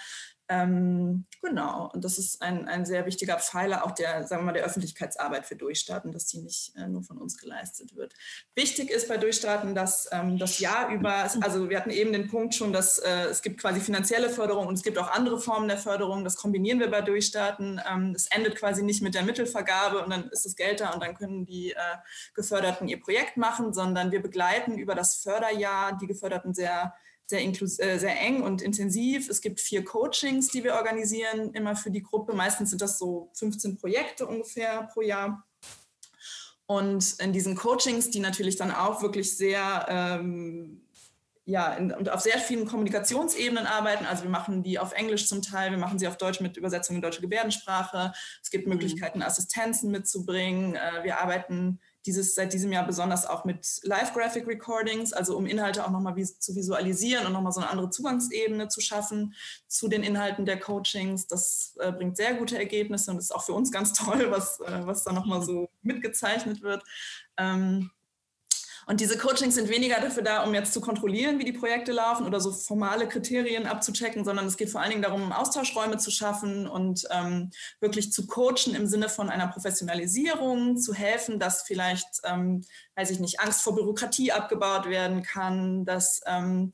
Ähm, genau, und das ist ein, ein sehr wichtiger Pfeiler auch der, sagen wir mal, der Öffentlichkeitsarbeit für Durchstarten, dass die nicht äh, nur von uns geleistet wird. Wichtig ist bei Durchstarten, dass ähm, das Jahr über, also wir hatten eben den Punkt schon, dass äh, es gibt quasi finanzielle Förderung und es gibt auch andere Formen der Förderung. Das kombinieren wir bei Durchstarten. Ähm, es endet quasi nicht mit der Mittelvergabe und dann ist das Geld da und dann können die äh, Geförderten ihr Projekt machen, sondern wir begleiten über das Förderjahr die Geförderten sehr sehr, äh, sehr eng und intensiv. Es gibt vier Coachings, die wir organisieren, immer für die Gruppe. Meistens sind das so 15 Projekte ungefähr pro Jahr. Und in diesen Coachings, die natürlich dann auch wirklich sehr, ähm, ja, in, und auf sehr vielen Kommunikationsebenen arbeiten. Also wir machen die auf Englisch zum Teil, wir machen sie auf Deutsch mit Übersetzung in deutsche Gebärdensprache. Es gibt mhm. Möglichkeiten, Assistenzen mitzubringen. Äh, wir arbeiten dieses seit diesem Jahr besonders auch mit Live-Graphic Recordings, also um Inhalte auch nochmal vis zu visualisieren und nochmal so eine andere Zugangsebene zu schaffen zu den Inhalten der Coachings. Das äh, bringt sehr gute Ergebnisse und ist auch für uns ganz toll, was, äh, was da nochmal so mitgezeichnet wird. Ähm, und diese Coachings sind weniger dafür da, um jetzt zu kontrollieren, wie die Projekte laufen oder so formale Kriterien abzuchecken, sondern es geht vor allen Dingen darum, Austauschräume zu schaffen und ähm, wirklich zu coachen im Sinne von einer Professionalisierung, zu helfen, dass vielleicht, ähm, weiß ich nicht, Angst vor Bürokratie abgebaut werden kann, dass ähm,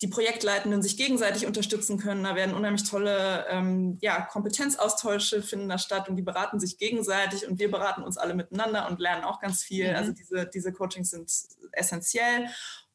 die Projektleitenden sich gegenseitig unterstützen können. Da werden unheimlich tolle ähm, ja, Kompetenzaustausche finden da statt und die beraten sich gegenseitig und wir beraten uns alle miteinander und lernen auch ganz viel. Mhm. Also diese, diese Coachings sind essentiell.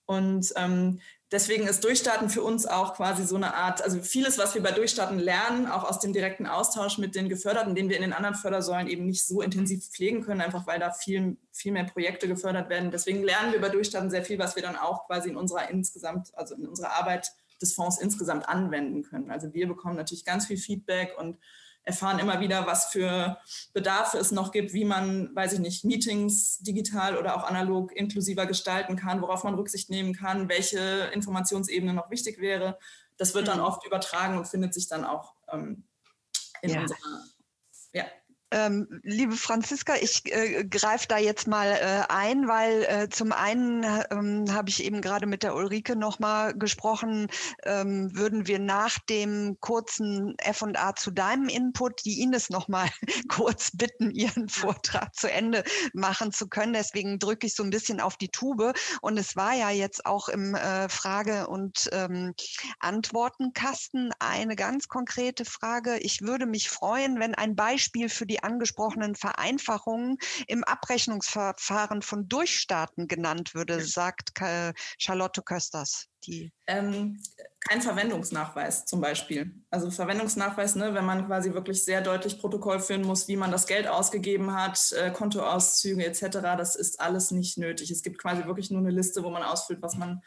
Und ähm, deswegen ist Durchstarten für uns auch quasi so eine Art, also vieles, was wir bei Durchstarten lernen, auch aus dem direkten Austausch mit den Geförderten, den wir in den anderen Fördersäulen eben nicht so intensiv pflegen können, einfach weil da viel, viel mehr Projekte gefördert werden. Deswegen lernen wir bei Durchstarten sehr viel, was wir dann auch quasi in unserer insgesamt, also in unserer Arbeit des Fonds insgesamt anwenden können. Also wir bekommen natürlich ganz viel Feedback und erfahren immer wieder, was für Bedarfe es noch gibt, wie man, weiß ich nicht, Meetings digital oder auch analog inklusiver gestalten kann, worauf man Rücksicht nehmen kann, welche Informationsebene noch wichtig wäre. Das wird dann mhm. oft übertragen und findet sich dann auch ähm, in ja. unserer ähm, liebe Franziska, ich äh, greife da jetzt mal äh, ein, weil äh, zum einen ähm, habe ich eben gerade mit der Ulrike nochmal gesprochen, ähm, würden wir nach dem kurzen F&A zu deinem Input die Ines nochmal kurz bitten, ihren Vortrag zu Ende machen zu können. Deswegen drücke ich so ein bisschen auf die Tube. Und es war ja jetzt auch im äh, Frage- und ähm, Antwortenkasten eine ganz konkrete Frage. Ich würde mich freuen, wenn ein Beispiel für die angesprochenen Vereinfachungen im Abrechnungsverfahren von Durchstaaten genannt würde, sagt Charlotte Kösters. Ähm, kein Verwendungsnachweis zum Beispiel. Also Verwendungsnachweis, ne, wenn man quasi wirklich sehr deutlich Protokoll führen muss, wie man das Geld ausgegeben hat, äh, Kontoauszüge etc., das ist alles nicht nötig. Es gibt quasi wirklich nur eine Liste, wo man ausfüllt, was man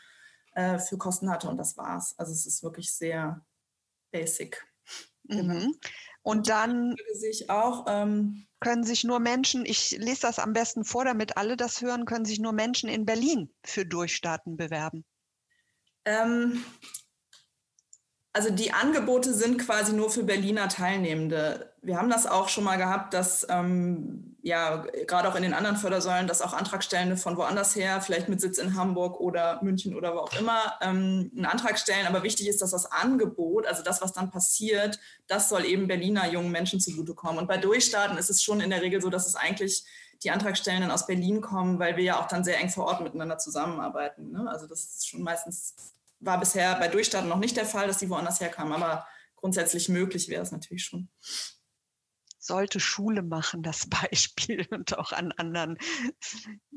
äh, für Kosten hatte und das war's. Also es ist wirklich sehr basic. Genau. Und dann sich auch, ähm, können sich nur Menschen, ich lese das am besten vor, damit alle das hören, können sich nur Menschen in Berlin für Durchstarten bewerben. Ähm, also die Angebote sind quasi nur für Berliner Teilnehmende. Wir haben das auch schon mal gehabt, dass ähm, ja gerade auch in den anderen Fördersäulen, dass auch Antragstellende von woanders her, vielleicht mit Sitz in Hamburg oder München oder wo auch immer, ähm, einen Antrag stellen. Aber wichtig ist, dass das Angebot, also das, was dann passiert, das soll eben Berliner jungen Menschen zugutekommen. Und bei Durchstarten ist es schon in der Regel so, dass es eigentlich die Antragstellenden aus Berlin kommen, weil wir ja auch dann sehr eng vor Ort miteinander zusammenarbeiten. Ne? Also das ist schon meistens war bisher bei Durchstarten noch nicht der Fall, dass die woanders herkamen, aber grundsätzlich möglich wäre es natürlich schon. Sollte Schule machen, das Beispiel und auch an anderen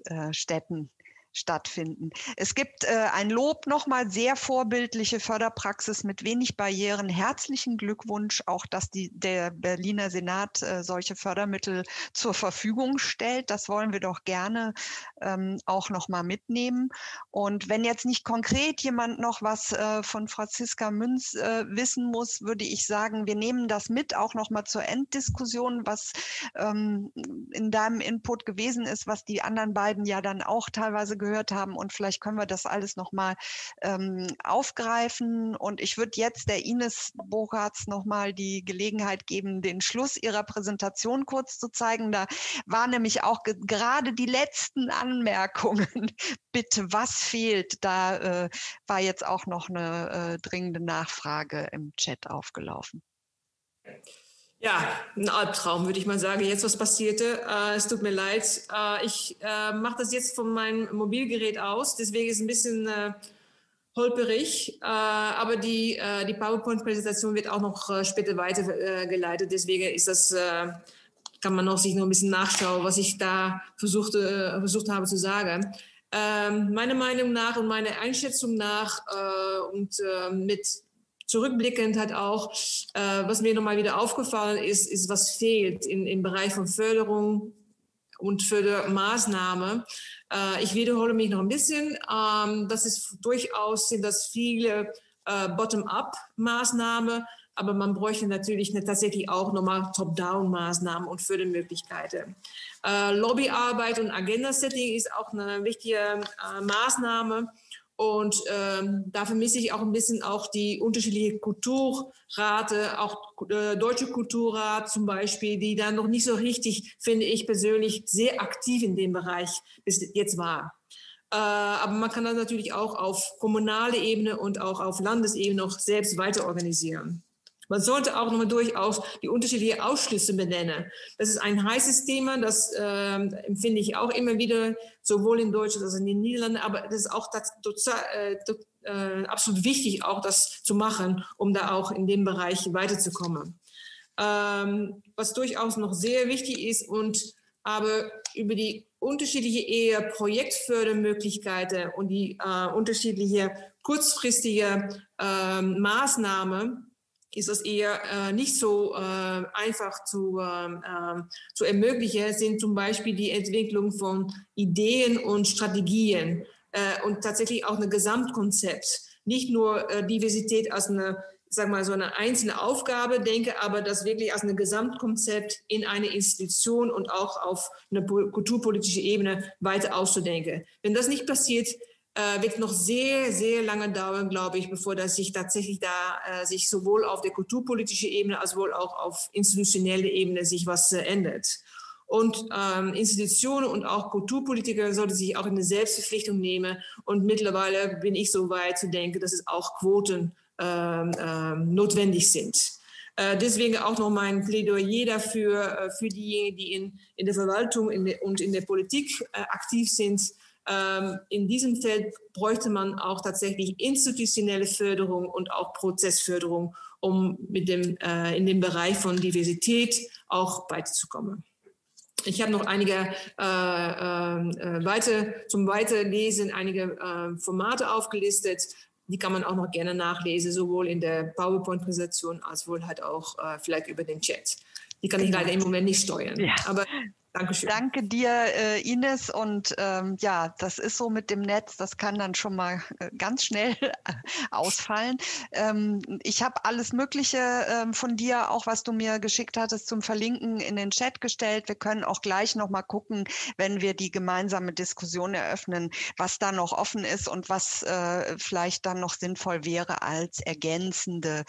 äh, Städten stattfinden. Es gibt äh, ein Lob nochmal, sehr vorbildliche Förderpraxis mit wenig Barrieren. Herzlichen Glückwunsch auch, dass die, der Berliner Senat äh, solche Fördermittel zur Verfügung stellt. Das wollen wir doch gerne ähm, auch nochmal mitnehmen. Und wenn jetzt nicht konkret jemand noch was äh, von Franziska Münz äh, wissen muss, würde ich sagen, wir nehmen das mit, auch nochmal zur Enddiskussion, was ähm, in deinem Input gewesen ist, was die anderen beiden ja dann auch teilweise gehört haben. Und vielleicht können wir das alles nochmal ähm, aufgreifen. Und ich würde jetzt der Ines Bogarts nochmal die Gelegenheit geben, den Schluss ihrer Präsentation kurz zu zeigen. Da war nämlich auch gerade die letzten Anmerkungen. Bitte, was fehlt? Da äh, war jetzt auch noch eine äh, dringende Nachfrage im Chat aufgelaufen. Ja, ein Albtraum, würde ich mal sagen. Jetzt, was passierte, äh, es tut mir leid. Äh, ich äh, mache das jetzt von meinem Mobilgerät aus, deswegen ist es ein bisschen äh, holperig. Äh, aber die, äh, die PowerPoint-Präsentation wird auch noch später weitergeleitet. deswegen ist das, kann man noch sich noch ein bisschen nachschauen, was ich da versuchte, versucht habe zu sagen. Ähm, meiner Meinung nach und meiner Einschätzung nach und mit zurückblickend hat auch, äh, was mir nochmal wieder aufgefallen ist, ist, was fehlt in, im Bereich von Förderung und Fördermaßnahme. Äh, ich wiederhole mich noch ein bisschen. Ähm, das ist durchaus sind das viele äh, Bottom-up-Maßnahmen, aber man bräuchte natürlich eine, tatsächlich auch nochmal Top-down-Maßnahmen und Fördermöglichkeiten. Äh, Lobbyarbeit und Agenda-Setting ist auch eine wichtige äh, Maßnahme. Und ähm, da vermisse ich auch ein bisschen auch die unterschiedliche Kulturrate, auch äh, deutsche Kulturrat zum Beispiel, die da noch nicht so richtig, finde ich persönlich, sehr aktiv in dem Bereich bis jetzt war. Äh, aber man kann das natürlich auch auf kommunale Ebene und auch auf Landesebene noch selbst weiter organisieren. Man sollte auch nochmal durchaus die unterschiedlichen Ausschlüsse benennen. Das ist ein heißes Thema, das äh, empfinde ich auch immer wieder, sowohl in Deutschland als auch in den Niederlanden. Aber das ist auch das, äh, äh, absolut wichtig, auch das zu machen, um da auch in dem Bereich weiterzukommen. Ähm, was durchaus noch sehr wichtig ist und aber über die unterschiedliche eher Projektfördermöglichkeiten und die äh, unterschiedliche kurzfristige äh, Maßnahmen ist es eher äh, nicht so äh, einfach zu, äh, zu ermöglichen, sind zum Beispiel die Entwicklung von Ideen und Strategien äh, und tatsächlich auch ein Gesamtkonzept. Nicht nur äh, Diversität als eine, sag mal, so eine einzelne Aufgabe denke, aber das wirklich als ein Gesamtkonzept in eine Institution und auch auf eine kulturpolitische Ebene weiter auszudenken. Wenn das nicht passiert, äh, wird noch sehr, sehr lange dauern, glaube ich, bevor das sich tatsächlich da äh, sich sowohl auf der kulturpolitischen Ebene als wohl auch auf institutioneller Ebene sich was äh, ändert. Und ähm, Institutionen und auch Kulturpolitiker sollten sich auch in eine Selbstverpflichtung nehmen. Und mittlerweile bin ich so weit zu denken, dass es auch Quoten ähm, ähm, notwendig sind. Äh, deswegen auch noch mein Plädoyer dafür, äh, für diejenigen, die in, in der Verwaltung in der, und in der Politik äh, aktiv sind, in diesem Feld bräuchte man auch tatsächlich institutionelle Förderung und auch Prozessförderung, um mit dem, äh, in dem Bereich von Diversität auch weiterzukommen. Ich habe noch einige äh, äh, weiter, zum Weiterlesen einige äh, Formate aufgelistet. Die kann man auch noch gerne nachlesen, sowohl in der PowerPoint-Präsentation als wohl halt auch äh, vielleicht über den Chat. Die kann ich genau. leider im Moment nicht steuern. Ja. Aber Dankeschön. Danke dir, äh, Ines. Und ähm, ja, das ist so mit dem Netz, das kann dann schon mal äh, ganz schnell ausfallen. Ähm, ich habe alles Mögliche ähm, von dir, auch was du mir geschickt hattest, zum Verlinken in den Chat gestellt. Wir können auch gleich noch mal gucken, wenn wir die gemeinsame Diskussion eröffnen, was da noch offen ist und was äh, vielleicht dann noch sinnvoll wäre als ergänzende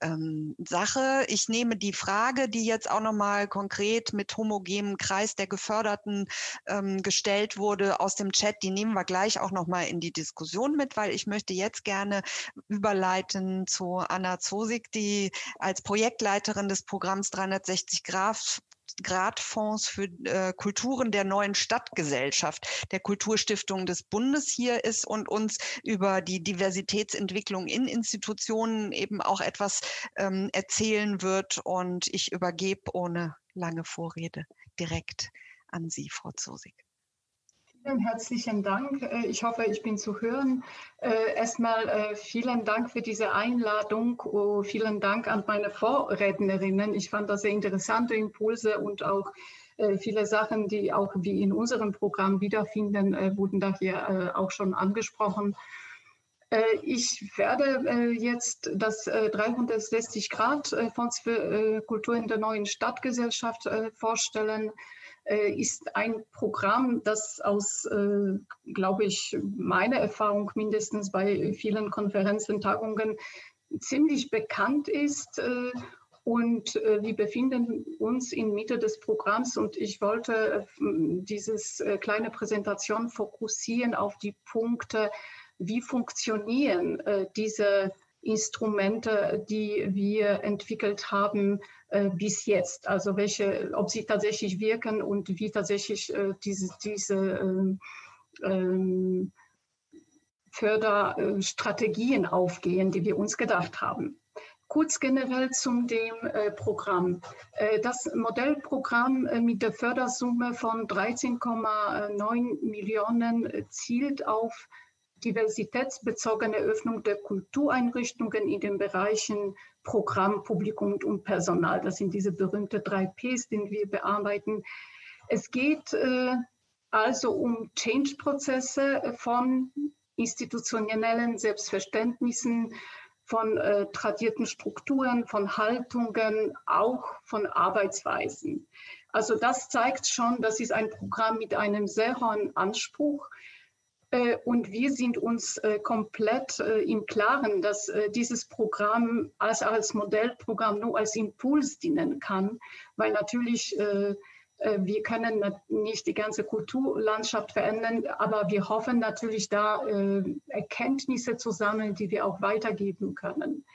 ähm, Sache. Ich nehme die Frage, die jetzt auch noch mal konkret mit homogenem Kreis Preis der Geförderten ähm, gestellt wurde aus dem Chat, die nehmen wir gleich auch nochmal in die Diskussion mit, weil ich möchte jetzt gerne überleiten zu Anna Zosig, die als Projektleiterin des Programms 360 Grad Gradfonds für äh, Kulturen der neuen Stadtgesellschaft der Kulturstiftung des Bundes hier ist und uns über die Diversitätsentwicklung in Institutionen eben auch etwas ähm, erzählen wird. Und ich übergebe ohne lange Vorrede direkt an Sie, Frau Zosig. Vielen herzlichen Dank. Äh, ich hoffe, ich bin zu hören. Äh, erstmal äh, vielen Dank für diese Einladung. Oh, vielen Dank an meine Vorrednerinnen. Ich fand das sehr interessante Impulse und auch viele Sachen, die auch wie in unserem Programm wiederfinden, wurden da hier auch schon angesprochen. Ich werde jetzt das 360-Grad-Fonds für Kultur in der neuen Stadtgesellschaft vorstellen. Äh, ist ein Programm, das aus, äh, glaube ich, meiner Erfahrung mindestens bei vielen Konferenzen, Tagungen ziemlich bekannt ist. Äh, und wir befinden uns in Mitte des Programms und ich wollte dieses kleine Präsentation fokussieren auf die Punkte, wie funktionieren diese Instrumente, die wir entwickelt haben äh, bis jetzt. Also welche, ob sie tatsächlich wirken und wie tatsächlich äh, diese, diese ähm, ähm, Förderstrategien aufgehen, die wir uns gedacht haben. Kurz generell zum dem äh, Programm. Äh, das Modellprogramm äh, mit der Fördersumme von 13,9 Millionen äh, zielt auf diversitätsbezogene Öffnung der Kultureinrichtungen in den Bereichen Programm, Publikum und Personal. Das sind diese berühmten drei Ps, die wir bearbeiten. Es geht äh, also um Change-Prozesse von institutionellen Selbstverständnissen, von äh, tradierten Strukturen, von Haltungen, auch von Arbeitsweisen. Also das zeigt schon, das ist ein Programm mit einem sehr hohen Anspruch. Äh, und wir sind uns äh, komplett äh, im Klaren, dass dieses Programm als, als Modellprogramm nur als Impuls dienen kann, weil natürlich wir können nicht die ganze Kulturlandschaft verändern, aber wir hoffen natürlich da Erkenntnisse zu sammeln, die wir auch weitergeben können.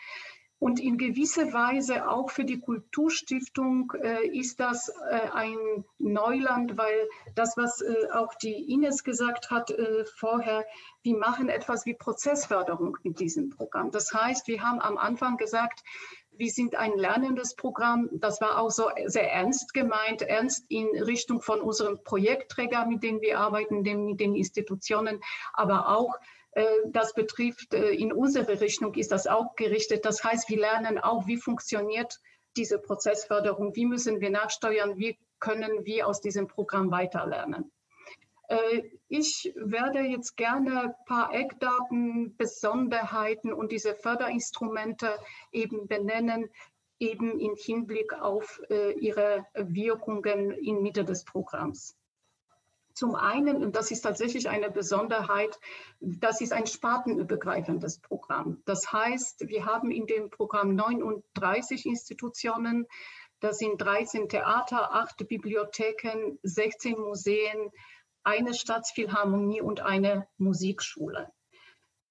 Und in gewisser Weise auch für die Kulturstiftung äh, ist das äh, ein Neuland, weil das, was äh, auch die Ines gesagt hat äh, vorher, wir machen etwas wie Prozessförderung mit diesem Programm. Das heißt, wir haben am Anfang gesagt, wir sind ein lernendes Programm. Das war auch so sehr ernst gemeint, ernst in Richtung von unserem Projektträger, mit dem wir arbeiten, mit den Institutionen, aber auch das betrifft, äh, in unsere Richtung ist das auch gerichtet. Das heißt, wir lernen auch, wie funktioniert diese Prozessförderung, wie müssen wir nachsteuern, wie können wir aus diesem Programm weiterlernen. Äh, ich werde jetzt gerne ein paar Eckdaten, Besonderheiten und diese Förderinstrumente eben benennen, eben im Hinblick auf ihre Wirkungen in Mitte des Programms. Zum einen, und das ist tatsächlich eine Besonderheit, das ist ein spartenübergreifendes Programm. Das heißt, wir haben in dem Programm 39 Institutionen, das sind 13 Theater, 8 Bibliotheken, 16 Museen, eine Staatsphilharmonie und eine Musikschule.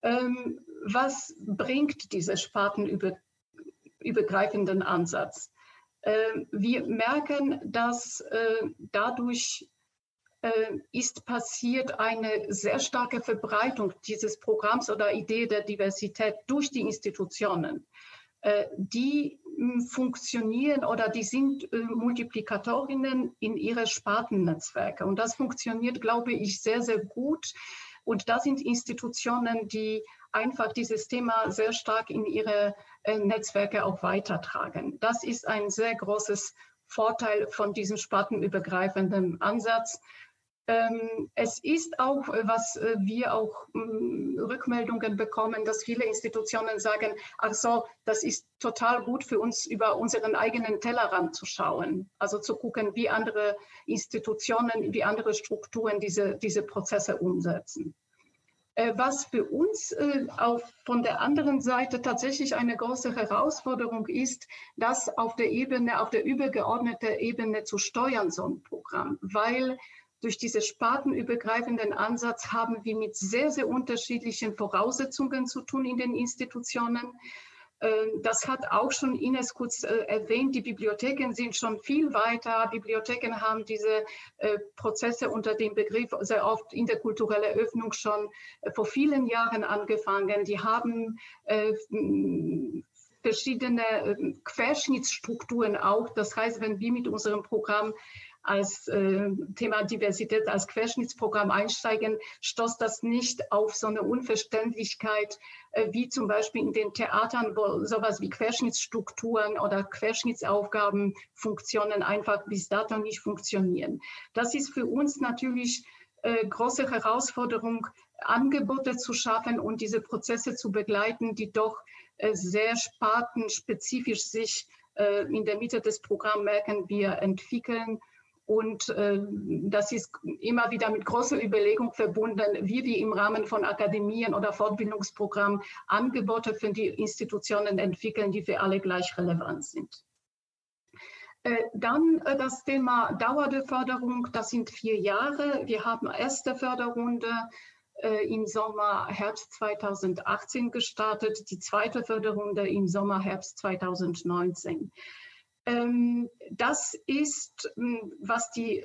Ähm, was bringt dieser spartenübergreifenden Ansatz? Ähm, wir merken, dass äh, dadurch ist passiert eine sehr starke Verbreitung dieses Programms oder Idee der Diversität durch die Institutionen. Äh, die hm, funktionieren oder die sind äh, Multiplikatorinnen in ihre Spartennetzwerke. Und das funktioniert, glaube ich, sehr, sehr gut. Und da sind Institutionen, die einfach dieses Thema sehr stark in ihre Netzwerke auch weitertragen. Das ist ein sehr großes Vorteil von diesem spartenübergreifenden Ansatz. Ähm, es ist auch, äh, was äh, wir auch mm, Rückmeldungen bekommen, dass viele Institutionen sagen, ach so, das ist total gut für uns, über unseren eigenen Tellerrand zu schauen. Also zu gucken, wie andere Institutionen, wie andere Strukturen diese, diese Prozesse umsetzen. Äh, was für uns auch von der anderen Seite tatsächlich eine große Herausforderung ist, das auf der Ebene, auf der übergeordneten Ebene zu steuern, so ein Programm, weil durch diesen spartenübergreifenden Ansatz haben wir mit sehr, sehr unterschiedlichen Voraussetzungen zu tun in den Institutionen. Ähm, das hat auch schon Ines kurz äh, erwähnt. Die Bibliotheken sind schon viel weiter. Bibliotheken haben diese äh, Prozesse unter dem Begriff sehr oft interkulturelle Öffnung schon äh, vor vielen Jahren angefangen. Die haben verschiedene ähm, Querschnittsstrukturen auch. Das heißt, wenn wir mit unserem Programm als äh, Thema Diversität als Querschnittsprogramm einsteigen, stoßt das nicht auf so eine Unverständlichkeit äh, wie zum Beispiel in den Theatern, wo sowas wie Querschnittsstrukturen oder Querschnittsaufgaben, Funktionen einfach bis dato nicht funktionieren. Das ist für uns natürlich äh, große Herausforderung, Angebote zu schaffen und diese Prozesse zu begleiten, die doch äh, sehr spartenspezifisch sich äh, in der Mitte des Programms merken wir entwickeln und äh, das ist immer wieder mit großer Überlegung verbunden, wie wir im Rahmen von Akademien oder Fortbildungsprogrammen Angebote für die Institutionen entwickeln, die für alle gleich relevant sind. Äh, dann äh, das Thema Dauer der Förderung, das sind vier Jahre. Wir haben erste Förderrunde äh, im Sommer, Herbst 2018 gestartet, die zweite Förderrunde im Sommer, Herbst 2019. Ähm, das ist, hm, was die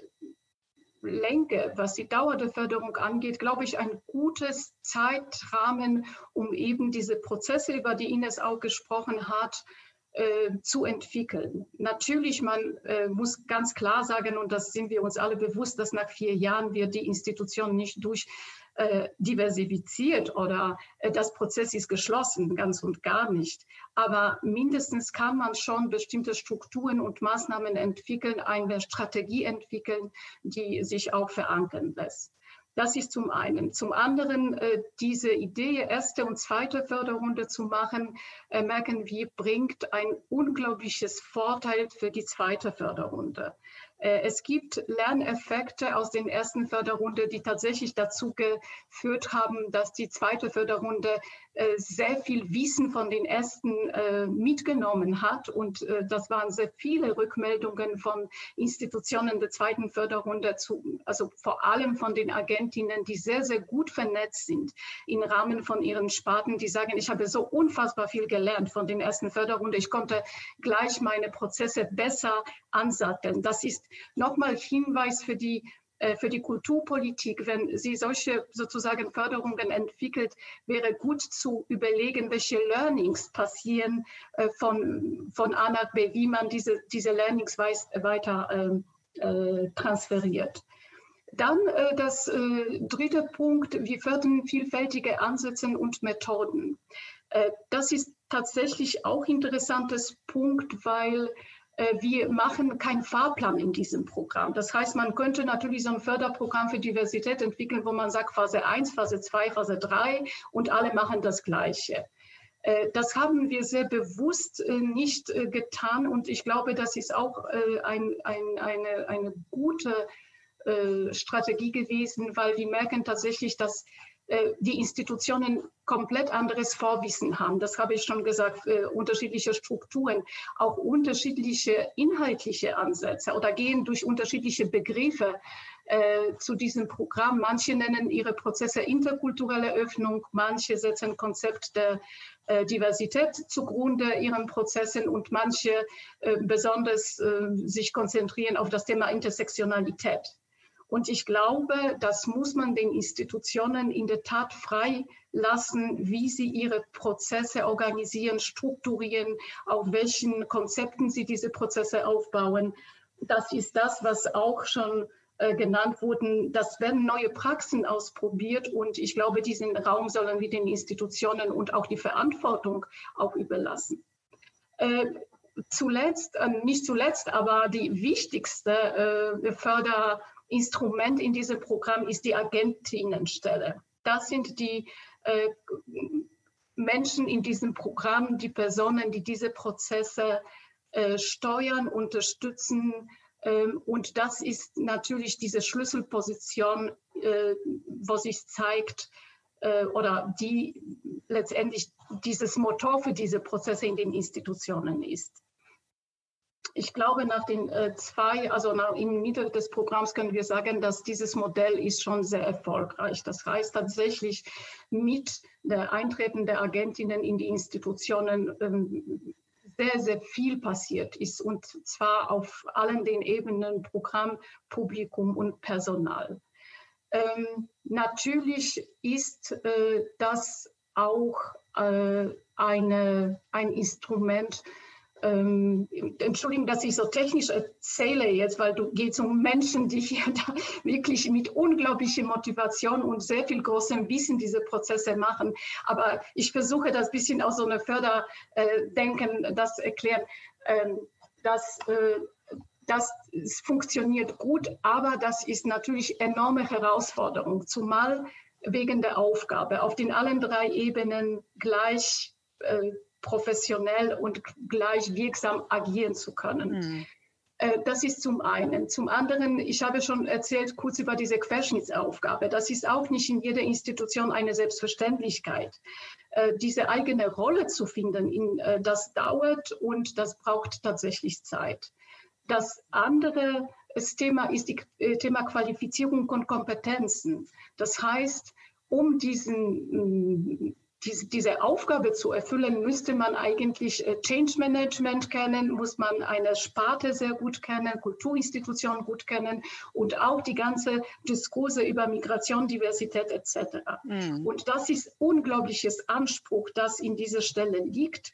Länge, was die Dauer der Förderung angeht, glaube ich, ein gutes Zeitrahmen, um eben diese Prozesse, über die Ines auch gesprochen hat, äh, zu entwickeln. Natürlich, man äh, muss ganz klar sagen, und das sind wir uns alle bewusst, dass nach vier Jahren wir die Institution nicht durch äh, diversifiziert oder äh, das Prozess ist geschlossen, ganz und gar nicht. Aber mindestens kann man schon bestimmte Strukturen und Maßnahmen entwickeln, eine Strategie entwickeln, die sich auch verankern lässt. Das ist zum einen. Zum anderen, äh, diese Idee, erste und zweite Förderrunde zu machen, äh, merken wir, bringt ein unglaubliches Vorteil für die zweite Förderrunde. Äh, es gibt Lerneffekte aus den ersten Förderrunde, die tatsächlich dazu geführt haben, dass die zweite Förderrunde sehr viel Wissen von den ersten äh, mitgenommen hat. Und das waren sehr viele Rückmeldungen von Institutionen der zweiten Förderrunde, zu, also vor allem von den Agentinnen, die sehr, sehr gut vernetzt sind im Rahmen von ihren Sparten, die sagen, ich habe so unfassbar viel gelernt von den ersten Förderrunde. Ich konnte gleich meine Prozesse besser ansatteln. Das ist nochmal Hinweis für die äh, für die Kulturpolitik, wenn sie solche sozusagen Förderungen entwickelt, wäre gut zu überlegen, welche Learnings passieren äh, von, von A nach B, wie man diese, diese Learnings weiter ähm, äh, transferiert. Dann äh, das äh, dritte Punkt, wir fördern vielfältige Ansätze und Methoden. Äh, das ist tatsächlich auch interessantes Punkt, weil äh, wir machen keinen Fahrplan in diesem Programm. Das heißt, man könnte natürlich so ein Förderprogramm für Diversität entwickeln, wo man sagt Phase 1, Phase 2, Phase 3 und alle machen das Gleiche. Äh, das haben wir sehr bewusst äh, nicht getan und ich glaube, das ist auch ein, ein, eine, eine gute Strategie gewesen, weil wir merken tatsächlich, dass äh, die Institutionen komplett anderes Vorwissen haben. Das habe ich schon gesagt, äh, unterschiedliche Strukturen, auch unterschiedliche inhaltliche Ansätze oder gehen durch unterschiedliche Begriffe äh, zu diesem Programm. Manche nennen ihre Prozesse interkulturelle Öffnung, manche setzen Konzept der äh, Diversität zugrunde ihren Prozessen und manche äh, besonders äh, sich konzentrieren auf das Thema Intersektionalität. Und ich glaube, das muss man den Institutionen in der Tat frei lassen, wie sie ihre Prozesse organisieren, strukturieren, auf welchen Konzepten sie diese Prozesse aufbauen. Das ist das, was auch schon äh, genannt wurde. Das werden neue Praxen ausprobiert und ich glaube, diesen Raum sollen wir den Institutionen und auch die Verantwortung auch überlassen. Äh, zuletzt, äh, nicht zuletzt, aber die wichtigste äh, Förder Instrument in diesem Programm ist die Agentinnenstelle. Das sind die äh, Menschen in diesem Programm, die Personen, die diese Prozesse äh, steuern, unterstützen. Ähm, und das ist natürlich diese Schlüsselposition, äh, wo sich zeigt, äh, oder die letztendlich dieses Motor für diese Prozesse in den Institutionen ist ich glaube, nach den äh, zwei, also nach, im Mittel des Programms können wir sagen, dass dieses Modell ist schon sehr erfolgreich. Das heißt tatsächlich mit der Eintreten der Agentinnen in die Institutionen ähm, sehr, sehr viel passiert ist und zwar auf allen den Ebenen Programm, Publikum und Personal. Ähm, natürlich ist äh, das auch äh, eine, ein Instrument, ähm, Entschuldigung, dass ich so technisch erzähle jetzt, weil du geht um Menschen, die hier wirklich mit unglaublicher Motivation und sehr viel großem Wissen diese Prozesse machen. Aber ich versuche das bisschen aus so einer Förderdenken, das erklären, ähm, dass äh, das funktioniert gut, aber das ist natürlich enorme Herausforderung, zumal wegen der Aufgabe auf den allen drei Ebenen gleich äh, professionell und gleich wirksam agieren zu können. Mhm. Das ist zum einen. Zum anderen, ich habe schon erzählt kurz über diese Querschnittsaufgabe. Das ist auch nicht in jeder Institution eine Selbstverständlichkeit. Äh, diese eigene Rolle zu finden, das dauert und das braucht tatsächlich Zeit. Das andere Thema ist das Thema Qualifizierung und Kompetenzen. Das heißt, um diesen diese, diese Aufgabe zu erfüllen, müsste man eigentlich äh, Change Management kennen, muss man eine Sparte sehr gut kennen, Kulturinstitutionen gut kennen und auch die ganze Diskurse über Migration, Diversität etc. Mhm. Und das ist unglaubliches Anspruch, das in dieser Stelle liegt.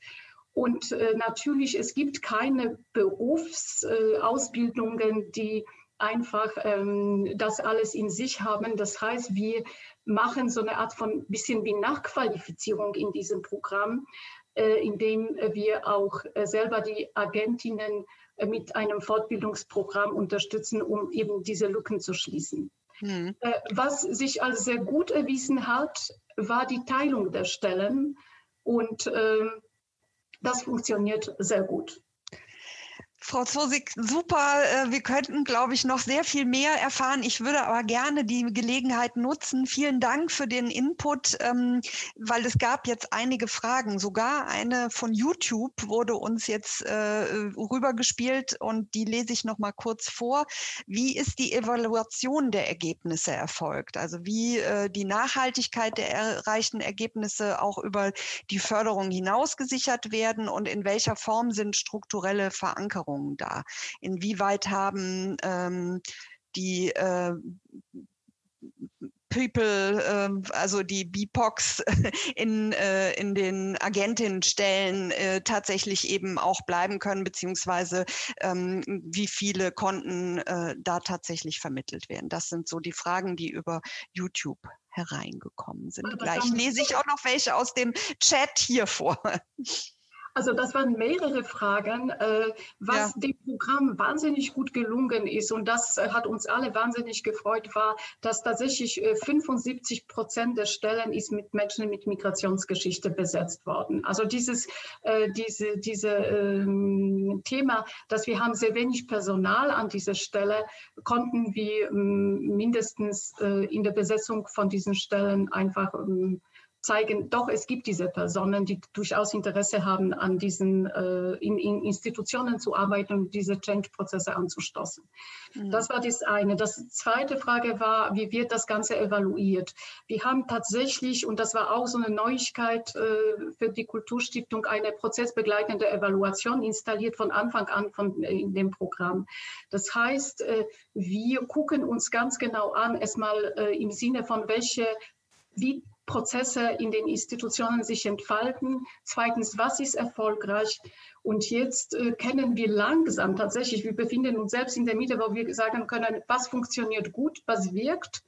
Und äh, natürlich, es gibt keine Berufsausbildungen, äh, die einfach ähm, das alles in sich haben. Das heißt, wir machen so eine Art von bisschen wie Nachqualifizierung in diesem Programm, äh, indem wir auch äh, selber die Agentinnen äh, mit einem Fortbildungsprogramm unterstützen, um eben diese Lücken zu schließen. Mhm. Was sich als sehr gut erwiesen hat, war die Teilung der Stellen und ähm, das funktioniert sehr gut. Frau Zosig, super. Äh, wir könnten, glaube ich, noch sehr viel mehr erfahren. Ich würde aber gerne die Gelegenheit nutzen. Vielen Dank für den Input, ähm, weil es gab jetzt einige Fragen. Sogar eine von YouTube wurde uns jetzt äh, rübergespielt und die lese ich noch mal kurz vor. Wie ist die Evaluation der Ergebnisse erfolgt? Also wie äh, die Nachhaltigkeit der erreichten Ergebnisse auch über die Förderung hinaus gesichert werden und in welcher Form sind strukturelle Verankerungen Veränderungen da? Inwieweit haben ähm, die äh, People, äh, also die BIPOX in, äh, in den Agentinnenstellen äh, tatsächlich eben auch bleiben können, beziehungsweise ähm, wie viele Konten äh, da tatsächlich vermittelt werden. Das sind so die Fragen, die über YouTube hereingekommen sind. Gleich lese ich auch noch welche aus dem Chat hier vor. Also das waren mehrere Fragen, äh, was ja. dem Programm wahnsinnig gut gelungen ist und das äh, hat uns alle wahnsinnig gefreut, war, dass tatsächlich 75 äh, Prozent der Stellen ist mit Menschen mit Migrationsgeschichte besetzt worden. Also dieses diese, diese ähm, Thema, dass wir haben sehr wenig Personal an dieser Stelle, konnten wir ähm, mindestens in der Besetzung von diesen Stellen einfach ähm, zeigen, doch, es gibt diese Personen, die durchaus Interesse haben, an diesen äh, in, in, Institutionen zu arbeiten und diese Change-Prozesse anzustoßen. Mhm. Das war das eine. Das zweite Frage war, wie wird das Ganze evaluiert? Wir haben tatsächlich, und das war auch so eine Neuigkeit äh, für die Kulturstiftung, eine prozessbegleitende Evaluation installiert von Anfang an von, äh, in dem Programm. Das heißt, äh, wir gucken uns ganz genau an, erstmal äh, im Sinne von welche wie Prozesse in den Institutionen sich entfalten. Zweitens, was ist erfolgreich? Und jetzt äh, kennen wir langsam tatsächlich, wir befinden uns selbst in der Mitte, wo wir sagen können, was funktioniert gut, was wirkt.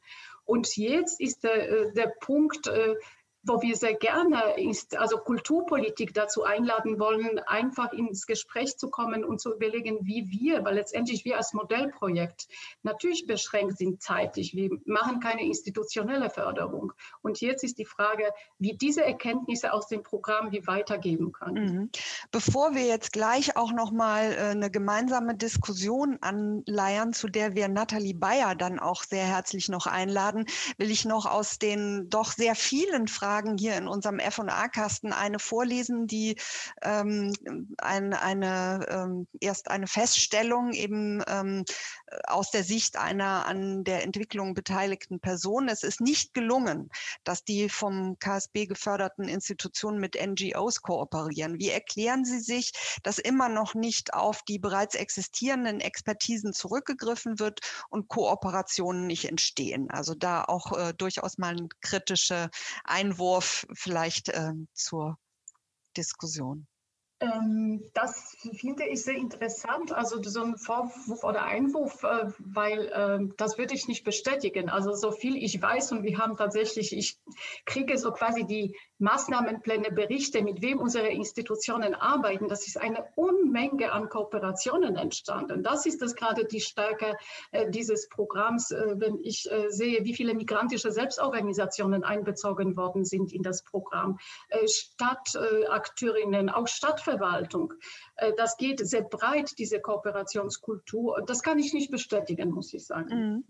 Und jetzt ist der, äh, der Punkt, äh, wo wir sehr gerne ist, also Kulturpolitik dazu einladen wollen, einfach ins Gespräch zu kommen und zu überlegen, wie wir, weil letztendlich wir als Modellprojekt natürlich beschränkt sind zeitlich. Wir machen keine institutionelle Förderung. Und jetzt ist die Frage, wie diese Erkenntnisse aus dem Programm wir weitergeben können. Mhm. Bevor wir jetzt gleich auch noch mal äh, eine gemeinsame Diskussion anleiern, zu der wir Nathalie Bayer dann auch sehr herzlich noch einladen, will ich noch aus den doch sehr vielen Fragen Fragen hier in unserem F&A-Kasten eine vorlesen, die ähm, ein, eine, ähm, erst eine Feststellung eben ähm, aus der Sicht einer an der Entwicklung beteiligten Person. Es ist nicht gelungen, dass die vom KSB geförderten Institutionen mit NGOs kooperieren. Wie erklären Sie sich, dass immer noch nicht auf die bereits existierenden Expertisen zurückgegriffen wird und Kooperationen nicht entstehen? Also da auch äh, durchaus mal kritische Einwurf Vorwurf vielleicht äh, zur Diskussion. Ähm, das finde ich sehr interessant, also so ein Vorwurf oder Einwurf, äh, weil ähm, das würde ich nicht bestätigen. Also so viel ich weiß und wir haben tatsächlich, ich kriege so quasi die Maßnahmenpläne, Berichte, mit wem unsere Institutionen arbeiten. Das ist eine Unmenge an Kooperationen entstanden. Das ist das gerade die Stärke äh, dieses Programms, äh, wenn ich sehe, wie viele migrantische Selbstorganisationen einbezogen worden sind in das Programm. Stadtakteurinnen, auch Stadtverwaltung. Äh, das geht sehr breit, diese Kooperationskultur. Das kann ich nicht bestätigen, muss ich sagen. Mhm.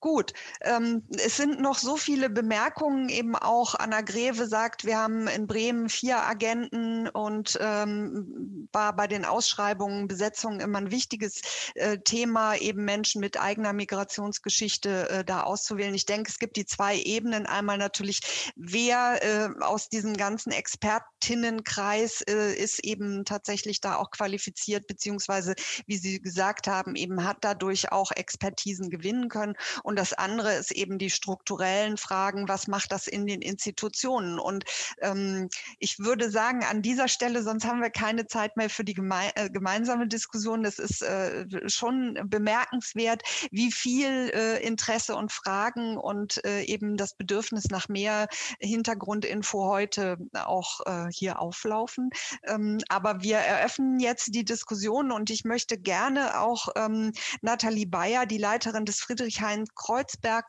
Gut, ähm, es sind noch so viele Bemerkungen, eben auch Anna Greve sagt, wir haben in Bremen vier Agenten und ähm, war bei den Ausschreibungen, Besetzungen immer ein wichtiges äh, Thema, eben Menschen mit eigener Migrationsgeschichte äh, da auszuwählen. Ich denke, es gibt die zwei Ebenen. Einmal natürlich, wer äh, aus diesem ganzen Expertinnenkreis äh, ist eben tatsächlich da auch qualifiziert, beziehungsweise, wie Sie gesagt haben, eben hat dadurch auch Expertisen gewinnen können. Und das andere ist eben die strukturellen Fragen, was macht das in den Institutionen? Und ähm, ich würde sagen, an dieser Stelle, sonst haben wir keine Zeit mehr für die geme äh, gemeinsame Diskussion. Das ist äh, schon bemerkenswert, wie viel äh, Interesse und Fragen und äh, eben das Bedürfnis nach mehr Hintergrundinfo heute auch äh, hier auflaufen. Ähm, aber wir eröffnen jetzt die Diskussion und ich möchte gerne auch ähm, Nathalie Bayer, die Leiterin des Friedrich-Heinz Kreuzberg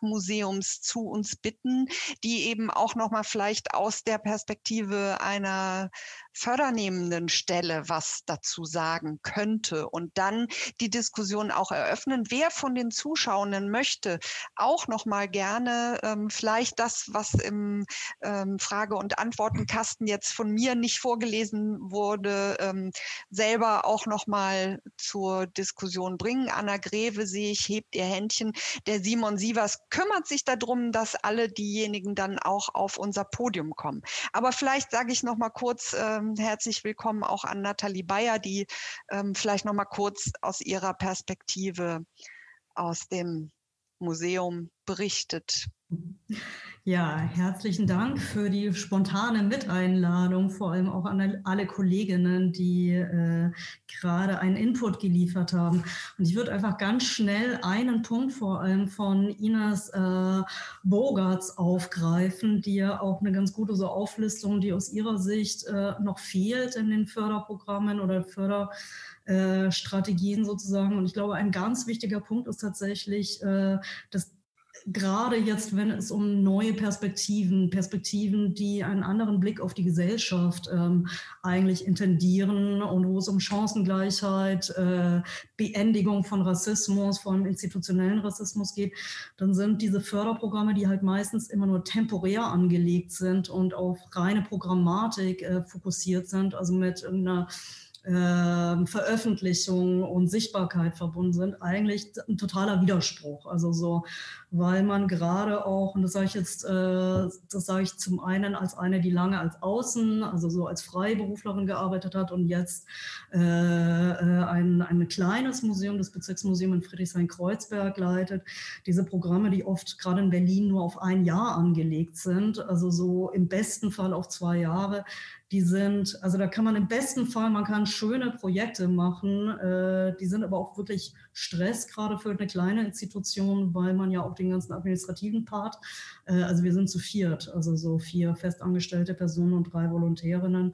Museums zu uns bitten, die eben auch noch mal vielleicht aus der Perspektive einer fördernehmenden Stelle was dazu sagen könnte und dann die Diskussion auch eröffnen. Wer von den Zuschauenden möchte auch noch mal gerne ähm, vielleicht das, was im ähm, Frage- und Antwortenkasten jetzt von mir nicht vorgelesen wurde, ähm, selber auch noch mal zur Diskussion bringen. Anna Greve sehe ich, hebt ihr Händchen. Der Simon Sievers kümmert sich darum, dass alle diejenigen dann auch auf unser Podium kommen. Aber vielleicht sage ich noch mal kurz, ähm, herzlich willkommen auch an Nathalie Bayer, die ähm, vielleicht noch mal kurz aus ihrer Perspektive aus dem Museum berichtet. Ja, herzlichen Dank für die spontane Miteinladung, vor allem auch an alle Kolleginnen, die äh, gerade einen Input geliefert haben. Und ich würde einfach ganz schnell einen Punkt vor allem von Ines äh, Bogarts aufgreifen, die ja auch eine ganz gute so Auflistung, die aus ihrer Sicht äh, noch fehlt in den Förderprogrammen oder Förderstrategien sozusagen. Und ich glaube, ein ganz wichtiger Punkt ist tatsächlich, äh, dass gerade jetzt, wenn es um neue Perspektiven, Perspektiven, die einen anderen Blick auf die Gesellschaft ähm, eigentlich intendieren und wo es um Chancengleichheit, äh, Beendigung von Rassismus, vor allem institutionellen Rassismus geht, dann sind diese Förderprogramme, die halt meistens immer nur temporär angelegt sind und auf reine Programmatik äh, fokussiert sind, also mit irgendeiner äh, Veröffentlichung und Sichtbarkeit verbunden sind, eigentlich ein totaler Widerspruch. Also so, weil man gerade auch, und das sage ich jetzt, äh, das sage ich zum einen als eine, die lange als Außen, also so als Freiberuflerin gearbeitet hat und jetzt äh, äh ein, ein kleines Museum, das Bezirksmuseum in Friedrichshain-Kreuzberg leitet. Diese Programme, die oft gerade in Berlin nur auf ein Jahr angelegt sind, also so im besten Fall auf zwei Jahre, die sind, also da kann man im besten Fall, man kann schöne Projekte machen, die sind aber auch wirklich Stress, gerade für eine kleine Institution, weil man ja auch den ganzen administrativen Part, äh, also wir sind zu viert, also so vier festangestellte Personen und drei Volontärinnen,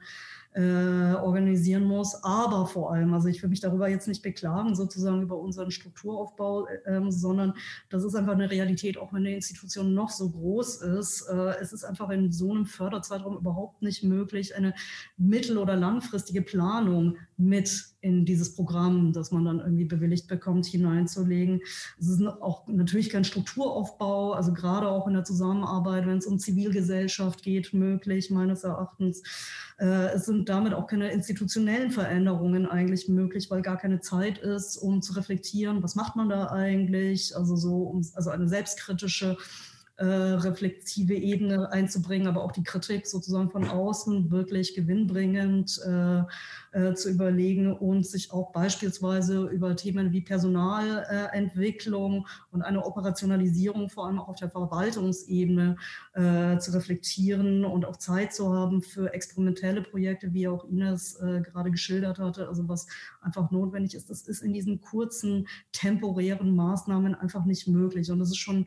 äh, organisieren muss. Aber vor allem, also ich will mich darüber jetzt nicht beklagen, sozusagen über unseren Strukturaufbau, äh, sondern das ist einfach eine Realität, auch wenn eine Institution noch so groß ist. Äh, es ist einfach in so einem Förderzeitraum überhaupt nicht möglich, eine mittel- oder langfristige Planung mit in dieses Programm, das man dann irgendwie bewilligt bekommt, hineinzulegen. Es ist auch natürlich kein Strukturaufbau, also gerade auch in der Zusammenarbeit, wenn es um Zivilgesellschaft geht, möglich meines Erachtens. Äh, es sind damit auch keine institutionellen Veränderungen eigentlich möglich, weil gar keine Zeit ist, um zu reflektieren, was macht man da eigentlich, also so, also eine selbstkritische äh, reflexive Ebene einzubringen, aber auch die Kritik sozusagen von außen wirklich gewinnbringend äh, äh, zu überlegen und sich auch beispielsweise über Themen wie Personalentwicklung und eine Operationalisierung vor allem auch auf der Verwaltungsebene äh, zu reflektieren und auch Zeit zu haben für experimentelle Projekte, wie auch Ines äh, gerade geschildert hatte, also was einfach notwendig ist. Das ist in diesen kurzen temporären Maßnahmen einfach nicht möglich und das ist schon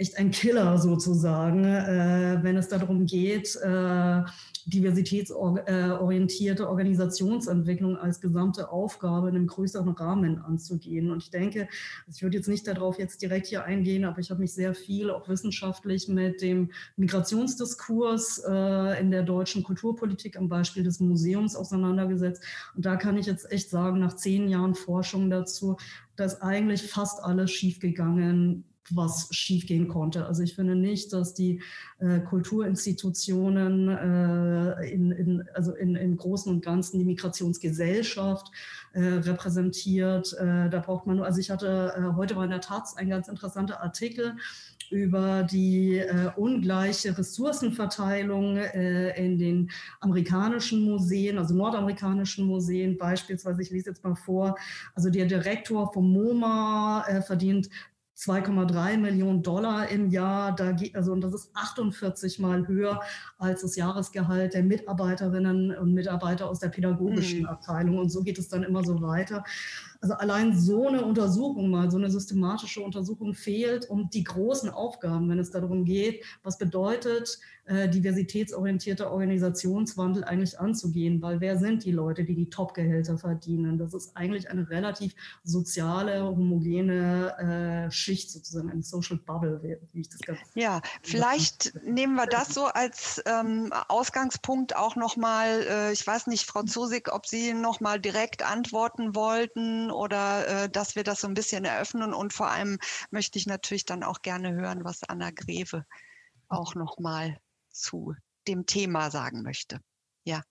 echt ein Killer sozusagen, äh, wenn es darum geht, äh, diversitätsorientierte Organisationsentwicklung als gesamte Aufgabe in einem größeren Rahmen anzugehen. Und ich denke, ich würde jetzt nicht darauf jetzt direkt hier eingehen, aber ich habe mich sehr viel auch wissenschaftlich mit dem Migrationsdiskurs äh, in der deutschen Kulturpolitik am Beispiel des Museums auseinandergesetzt. Und da kann ich jetzt echt sagen, nach zehn Jahren Forschung dazu, dass eigentlich fast alles schiefgegangen was schiefgehen konnte. Also ich finde nicht, dass die äh, Kulturinstitutionen äh, in, in, also in, im Großen und Ganzen die Migrationsgesellschaft äh, repräsentiert. Äh, da braucht man nur, also ich hatte äh, heute bei der Taz ein ganz interessanter Artikel über die äh, ungleiche Ressourcenverteilung in den amerikanischen Museen, also nordamerikanischen Museen beispielsweise. Ich lese jetzt mal vor. Also der Direktor vom MoMA verdient 2,3 Millionen Dollar im Jahr. Da geht, also, und das ist 48 Mal höher als das Jahresgehalt der Mitarbeiterinnen und Mitarbeiter aus der pädagogischen mhm. Abteilung. Und so geht es dann immer so weiter. Also allein so eine Untersuchung mal, so eine systematische Untersuchung fehlt, um die großen Aufgaben, wenn es darum geht, was bedeutet äh, diversitätsorientierter Organisationswandel eigentlich anzugehen, weil wer sind die Leute, die die Top-Gehälter verdienen? Das ist eigentlich eine relativ soziale, homogene äh, Schicht sozusagen, eine Social Bubble, wie ich das ganz Ja, vielleicht nehmen wir das so als ähm, Ausgangspunkt auch nochmal, äh, ich weiß nicht, Frau Zusig, ob Sie nochmal direkt antworten wollten oder äh, dass wir das so ein bisschen eröffnen. Und vor allem möchte ich natürlich dann auch gerne hören, was Anna Greve auch nochmal zu dem Thema sagen möchte. Ja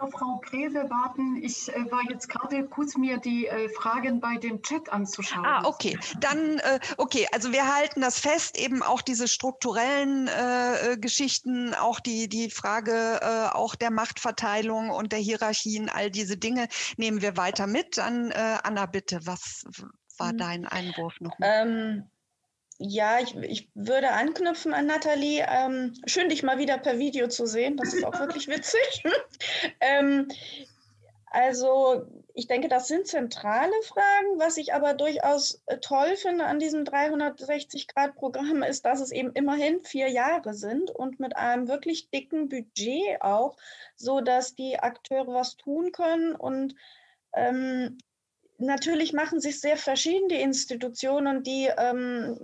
auf Frau Greve warten. Ich äh, war jetzt gerade kurz mir die äh, Fragen bei dem Chat anzuschauen. Ah, okay. Dann, äh, okay, also wir halten das fest, eben auch diese strukturellen äh, äh, Geschichten, auch die, die Frage äh, auch der Machtverteilung und der Hierarchien, all diese Dinge nehmen wir weiter mit. Dann, Anna, bitte, was war hm. dein Einwurf noch? Ähm, ja, ich, ich würde anknüpfen an Nathalie. Ähm, schön, dich mal wieder per Video zu sehen. Das ist auch wirklich witzig. ähm, also, ich denke, das sind zentrale Fragen. Was ich aber durchaus äh, toll finde an diesem 360-Grad-Programm ist, dass es eben immerhin vier Jahre sind und mit einem wirklich dicken Budget auch, so dass die Akteure was tun können und ähm, natürlich machen sich sehr verschiedene Institutionen, die ähm,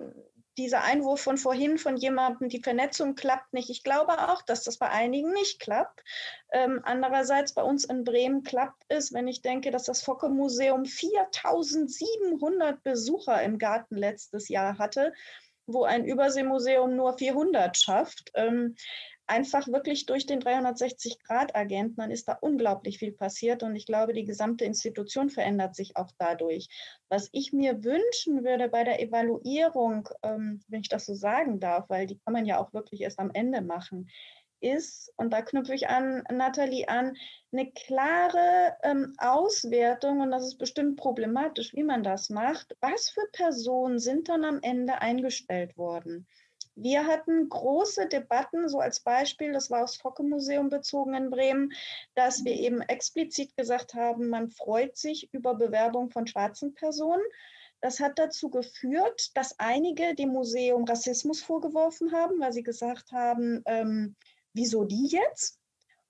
dieser Einwurf von vorhin von jemandem, die Vernetzung klappt nicht. Ich glaube auch, dass das bei einigen nicht klappt. Ähm, andererseits bei uns in Bremen klappt es, wenn ich denke, dass das Focke-Museum 4700 Besucher im Garten letztes Jahr hatte, wo ein Überseemuseum nur 400 schafft. Ähm, einfach wirklich durch den 360-Grad-Agenten, dann ist da unglaublich viel passiert und ich glaube, die gesamte Institution verändert sich auch dadurch. Was ich mir wünschen würde bei der Evaluierung, ähm, wenn ich das so sagen darf, weil die kann man ja auch wirklich erst am Ende machen, ist, und da knüpfe ich an Nathalie an, eine klare ähm, Auswertung, und das ist bestimmt problematisch, wie man das macht, was für Personen sind dann am Ende eingestellt worden? Wir hatten große Debatten, so als Beispiel, das war aufs Focke-Museum bezogen in Bremen, dass wir eben explizit gesagt haben, man freut sich über Bewerbung von schwarzen Personen. Das hat dazu geführt, dass einige dem Museum Rassismus vorgeworfen haben, weil sie gesagt haben, ähm, wieso die jetzt?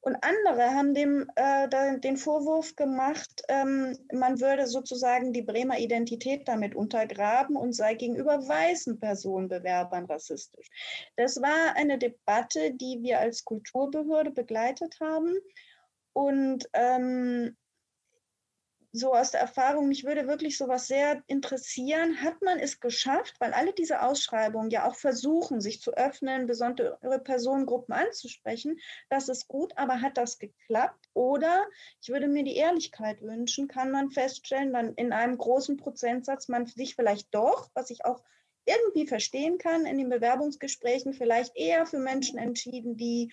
Und andere haben dem äh, den Vorwurf gemacht, ähm, man würde sozusagen die Bremer Identität damit untergraben und sei gegenüber weißen Personenbewerbern rassistisch. Das war eine Debatte, die wir als Kulturbehörde begleitet haben. Und ähm, so aus der Erfahrung, mich würde wirklich sowas sehr interessieren. Hat man es geschafft, weil alle diese Ausschreibungen ja auch versuchen, sich zu öffnen, besondere Personengruppen anzusprechen, das ist gut, aber hat das geklappt? Oder ich würde mir die Ehrlichkeit wünschen, kann man feststellen, dann in einem großen Prozentsatz man sich vielleicht doch, was ich auch irgendwie verstehen kann, in den Bewerbungsgesprächen vielleicht eher für Menschen entschieden, die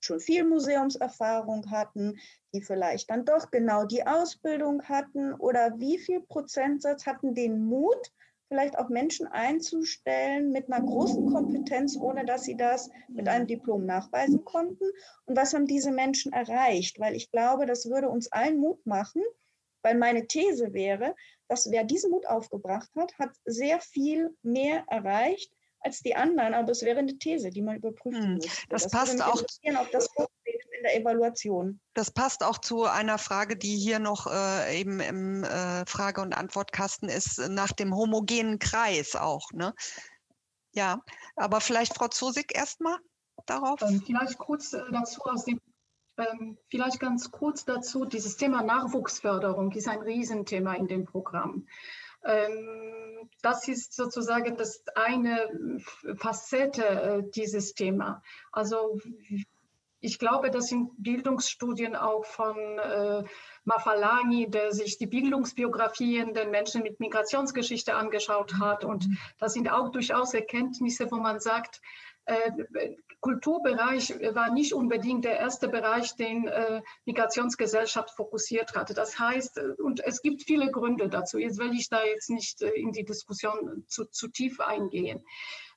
schon viel Museumserfahrung hatten, die vielleicht dann doch genau die Ausbildung hatten oder wie viel Prozentsatz hatten den Mut, vielleicht auch Menschen einzustellen mit einer großen Kompetenz, ohne dass sie das mit einem Diplom nachweisen konnten. Und was haben diese Menschen erreicht? Weil ich glaube, das würde uns allen Mut machen, weil meine These wäre, dass wer diesen Mut aufgebracht hat, hat sehr viel mehr erreicht als die anderen. Aber es wäre eine These, die man überprüfen hm, muss. Das, das passt auch. Ob das in der Evaluation. Das passt auch zu einer Frage, die hier noch äh, eben im äh, Frage- und Antwortkasten ist, nach dem homogenen Kreis auch. Ne? Ja, aber vielleicht Frau Zosig erstmal darauf. Ähm, vielleicht kurz äh, dazu aus dem ähm, vielleicht ganz kurz dazu, dieses Thema Nachwuchsförderung ist ein Riesenthema in dem Programm. Ähm, das ist sozusagen das eine Facette äh, dieses Thema. Also ich glaube, dass in Bildungsstudien auch von äh, Mafalani, der sich die Bildungsbiografien der Menschen mit Migrationsgeschichte angeschaut hat. Und das sind auch durchaus Erkenntnisse, wo man sagt, äh, Kulturbereich war nicht unbedingt der erste Bereich, den äh, Migrationsgesellschaft fokussiert hatte. Das heißt, äh, und es gibt viele Gründe dazu. Jetzt will ich da jetzt nicht äh, in die Diskussion zu, zu tief eingehen.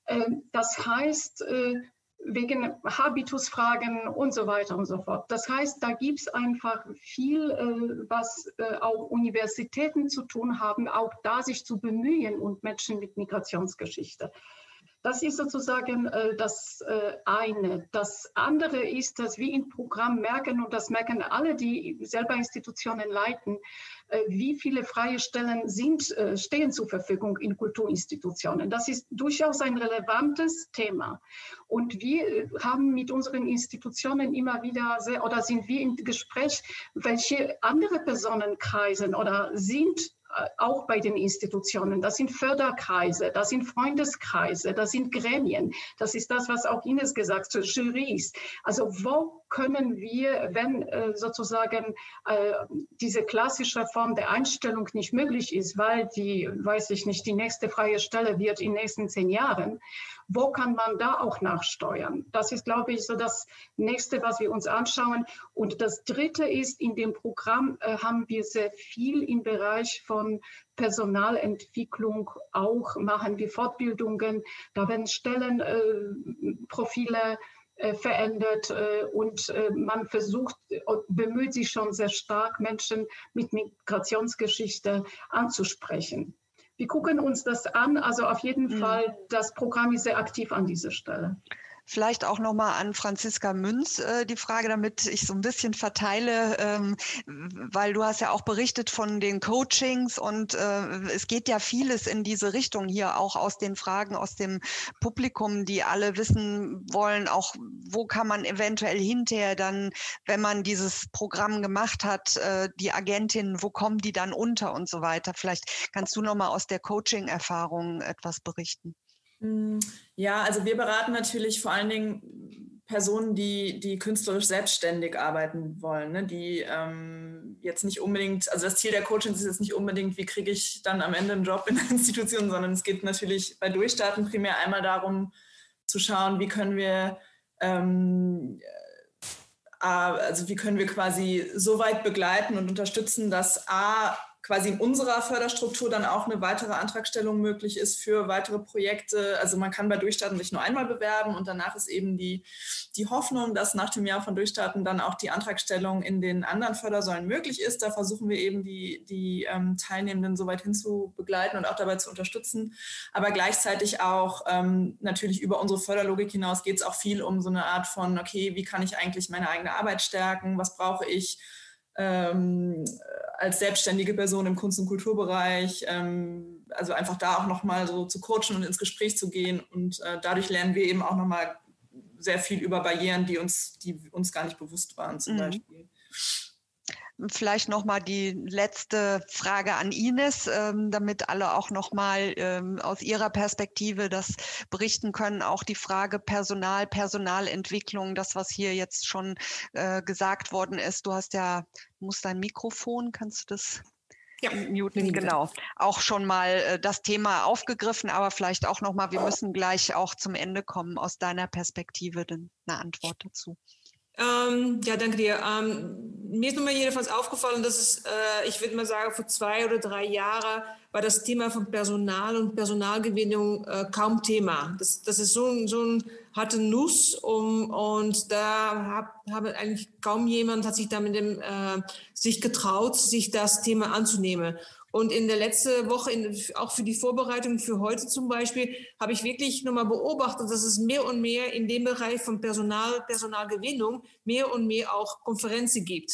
Ähm, das heißt, wegen Habitusfragen und so weiter und so fort. Das heißt, da gibt es einfach viel, was auch Universitäten zu tun haben, auch da sich zu bemühen und Menschen mit Migrationsgeschichte. Das ist sozusagen äh, das äh, eine. Das andere ist, dass wir im Programm merken, und das merken alle, die selber Institutionen leiten, äh, wie viele freie Stellen sind, äh, stehen zur Verfügung in Kulturinstitutionen. Das ist durchaus ein relevantes Thema. Und wir äh, haben mit unseren Institutionen immer wieder sehr, oder sind wir im Gespräch, welche andere Personen kreisen oder sind auch bei den Institutionen. Das sind Förderkreise, das sind Freundeskreise, das sind Gremien. Das ist das, was auch Ines gesagt hat, Juries. Also wo können wir, wenn äh, sozusagen äh, diese klassische Form der Einstellung nicht möglich ist, weil die, weiß ich nicht, die nächste freie Stelle wird in den nächsten zehn Jahren, wo kann man da auch nachsteuern? Das ist, glaube ich, so das nächste, was wir uns anschauen. Und das dritte ist, in dem Programm äh, haben wir sehr viel im Bereich von Personalentwicklung auch, machen wir Fortbildungen, da werden Stellenprofile äh, verändert äh, und äh, man versucht, bemüht sich schon sehr stark, Menschen mit Migrationsgeschichte anzusprechen. Wir gucken uns das an. Also auf jeden mhm. Fall, das Programm ist sehr aktiv an dieser Stelle. Vielleicht auch nochmal an Franziska Münz äh, die Frage, damit ich so ein bisschen verteile, ähm, weil du hast ja auch berichtet von den Coachings und äh, es geht ja vieles in diese Richtung hier auch aus den Fragen aus dem Publikum, die alle wissen wollen, auch wo kann man eventuell hinterher dann, wenn man dieses Programm gemacht hat, äh, die Agentin, wo kommen die dann unter und so weiter. Vielleicht kannst du nochmal aus der Coaching-Erfahrung etwas berichten. Hm, ja, also wir beraten natürlich vor allen Dingen Personen, die, die künstlerisch selbstständig arbeiten wollen, ne? die ähm, jetzt nicht unbedingt, also das Ziel der Coachings ist jetzt nicht unbedingt, wie kriege ich dann am Ende einen Job in der Institution, sondern es geht natürlich bei Durchstarten primär einmal darum zu schauen, wie können wir ähm, äh, also wie können wir quasi so weit begleiten und unterstützen, dass A, quasi in unserer Förderstruktur dann auch eine weitere Antragstellung möglich ist für weitere Projekte. Also man kann bei Durchstarten sich nur einmal bewerben und danach ist eben die, die Hoffnung, dass nach dem Jahr von Durchstarten dann auch die Antragstellung in den anderen Fördersäulen möglich ist. Da versuchen wir eben die, die ähm, Teilnehmenden so weit hin zu begleiten und auch dabei zu unterstützen. Aber gleichzeitig auch ähm, natürlich über unsere Förderlogik hinaus geht es auch viel um so eine Art von, okay, wie kann ich eigentlich meine eigene Arbeit stärken? Was brauche ich? ähm, als selbstständige Person im Kunst- und Kulturbereich, ähm, also einfach da auch nochmal so zu coachen und ins Gespräch zu gehen. Und äh, dadurch lernen wir eben auch nochmal sehr viel über Barrieren, die uns, die uns gar nicht bewusst waren, zum mhm. Beispiel. Vielleicht noch mal die letzte Frage an Ines, ähm, damit alle auch noch mal ähm, aus ihrer Perspektive das berichten können. Auch die Frage Personal, Personalentwicklung, das, was hier jetzt schon äh, gesagt worden ist. Du hast ja, musst dein Mikrofon, kannst du das ja, muten, genau. Auch schon mal äh, das Thema aufgegriffen, aber vielleicht auch noch mal, wir müssen gleich auch zum Ende kommen, aus deiner Perspektive denn eine Antwort dazu. Ähm, ja, danke dir. Ähm, mir ist nun mal jedenfalls aufgefallen, dass es, äh, ich würde mal sagen, vor zwei oder drei Jahren war das Thema von Personal und Personalgewinnung äh, kaum Thema. Das, das ist so, ein, so ein harte Nuss um, und da habe hab eigentlich kaum jemand hat sich da mit dem, äh, sich getraut, sich das Thema anzunehmen. Und in der letzten Woche, in, auch für die Vorbereitung für heute zum Beispiel, habe ich wirklich nochmal beobachtet, dass es mehr und mehr in dem Bereich von Personal, Personalgewinnung mehr und mehr auch Konferenzen gibt.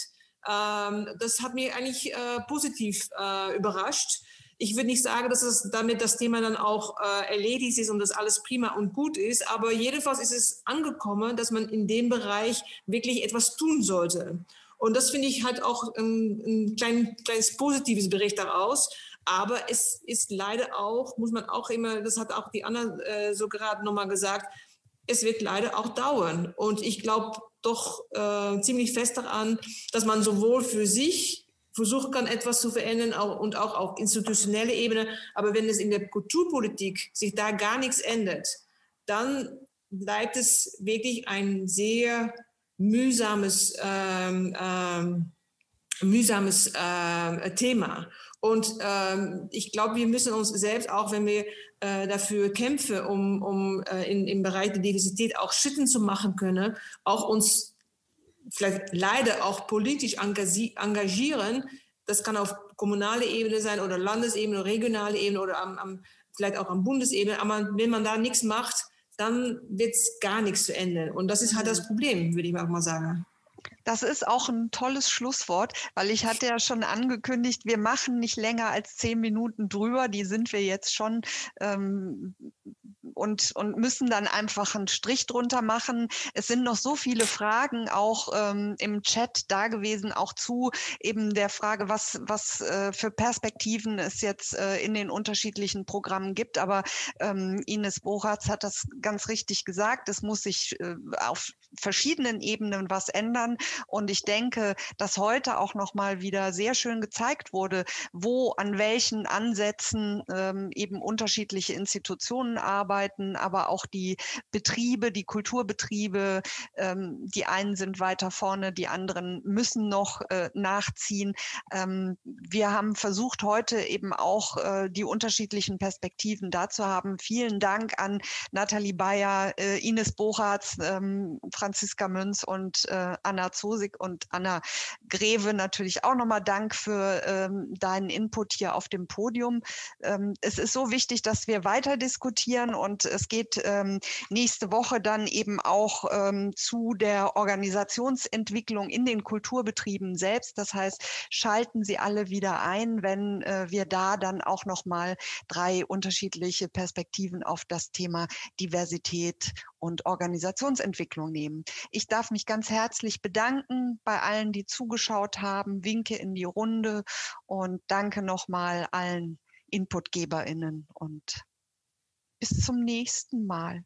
Ähm, das hat mich eigentlich äh, positiv äh, überrascht. Ich würde nicht sagen, dass es damit das Thema dann auch äh, erledigt ist und dass alles prima und gut ist, aber jedenfalls ist es angekommen, dass man in dem Bereich wirklich etwas tun sollte. Und das finde ich halt auch ein, ein klein, kleines positives Bericht daraus. Aber es ist leider auch, muss man auch immer, das hat auch die Anna äh, so gerade nochmal gesagt, es wird leider auch dauern. Und ich glaube doch äh, ziemlich fest daran, dass man sowohl für sich versuchen kann, etwas zu verändern auch, und auch auf institutionelle Ebene. Aber wenn es in der Kulturpolitik sich da gar nichts ändert, dann bleibt es wirklich ein sehr mühsames, ähm, ähm, mühsames äh, Thema. Und ähm, ich glaube, wir müssen uns selbst, auch wenn wir äh, dafür kämpfen, um, um äh, in, im Bereich der Diversität auch Schritten zu machen können, auch uns vielleicht leider auch politisch engagieren. Das kann auf kommunale Ebene sein oder Landesebene, regionale Ebene oder am, am, vielleicht auch am Bundesebene. Aber wenn man da nichts macht, dann wird es gar nichts zu ändern. Und das ist halt das mhm. Problem, würde ich mal sagen. Das ist auch ein tolles Schlusswort, weil ich hatte ja schon angekündigt, wir machen nicht länger als zehn Minuten drüber. Die sind wir jetzt schon ähm, und, und müssen dann einfach einen Strich drunter machen. Es sind noch so viele Fragen auch ähm, im Chat da gewesen, auch zu eben der Frage, was, was äh, für Perspektiven es jetzt äh, in den unterschiedlichen Programmen gibt. Aber ähm, Ines Boratz hat das ganz richtig gesagt. Es muss sich äh, auf verschiedenen Ebenen was ändern. Und ich denke, dass heute auch noch mal wieder sehr schön gezeigt wurde, wo an welchen Ansätzen ähm, eben unterschiedliche Institutionen arbeiten, aber auch die Betriebe, die Kulturbetriebe, ähm, die einen sind weiter vorne, die anderen müssen noch äh, nachziehen. Ähm, wir haben versucht, heute eben auch äh, die unterschiedlichen Perspektiven dazu haben. Vielen Dank an Nathalie Bayer, äh, Ines Bochartz, ähm, Franziska Münz und äh, Anna Zosig und Anna Greve natürlich auch nochmal Dank für ähm, deinen Input hier auf dem Podium. Ähm, es ist so wichtig, dass wir weiter diskutieren und es geht ähm, nächste Woche dann eben auch ähm, zu der Organisationsentwicklung in den Kulturbetrieben selbst. Das heißt, schalten Sie alle wieder ein, wenn äh, wir da dann auch nochmal drei unterschiedliche Perspektiven auf das Thema Diversität und Organisationsentwicklung nehmen. Ich darf mich ganz herzlich bedanken bei allen, die zugeschaut haben, winke in die Runde und danke nochmal allen Inputgeberinnen und bis zum nächsten Mal.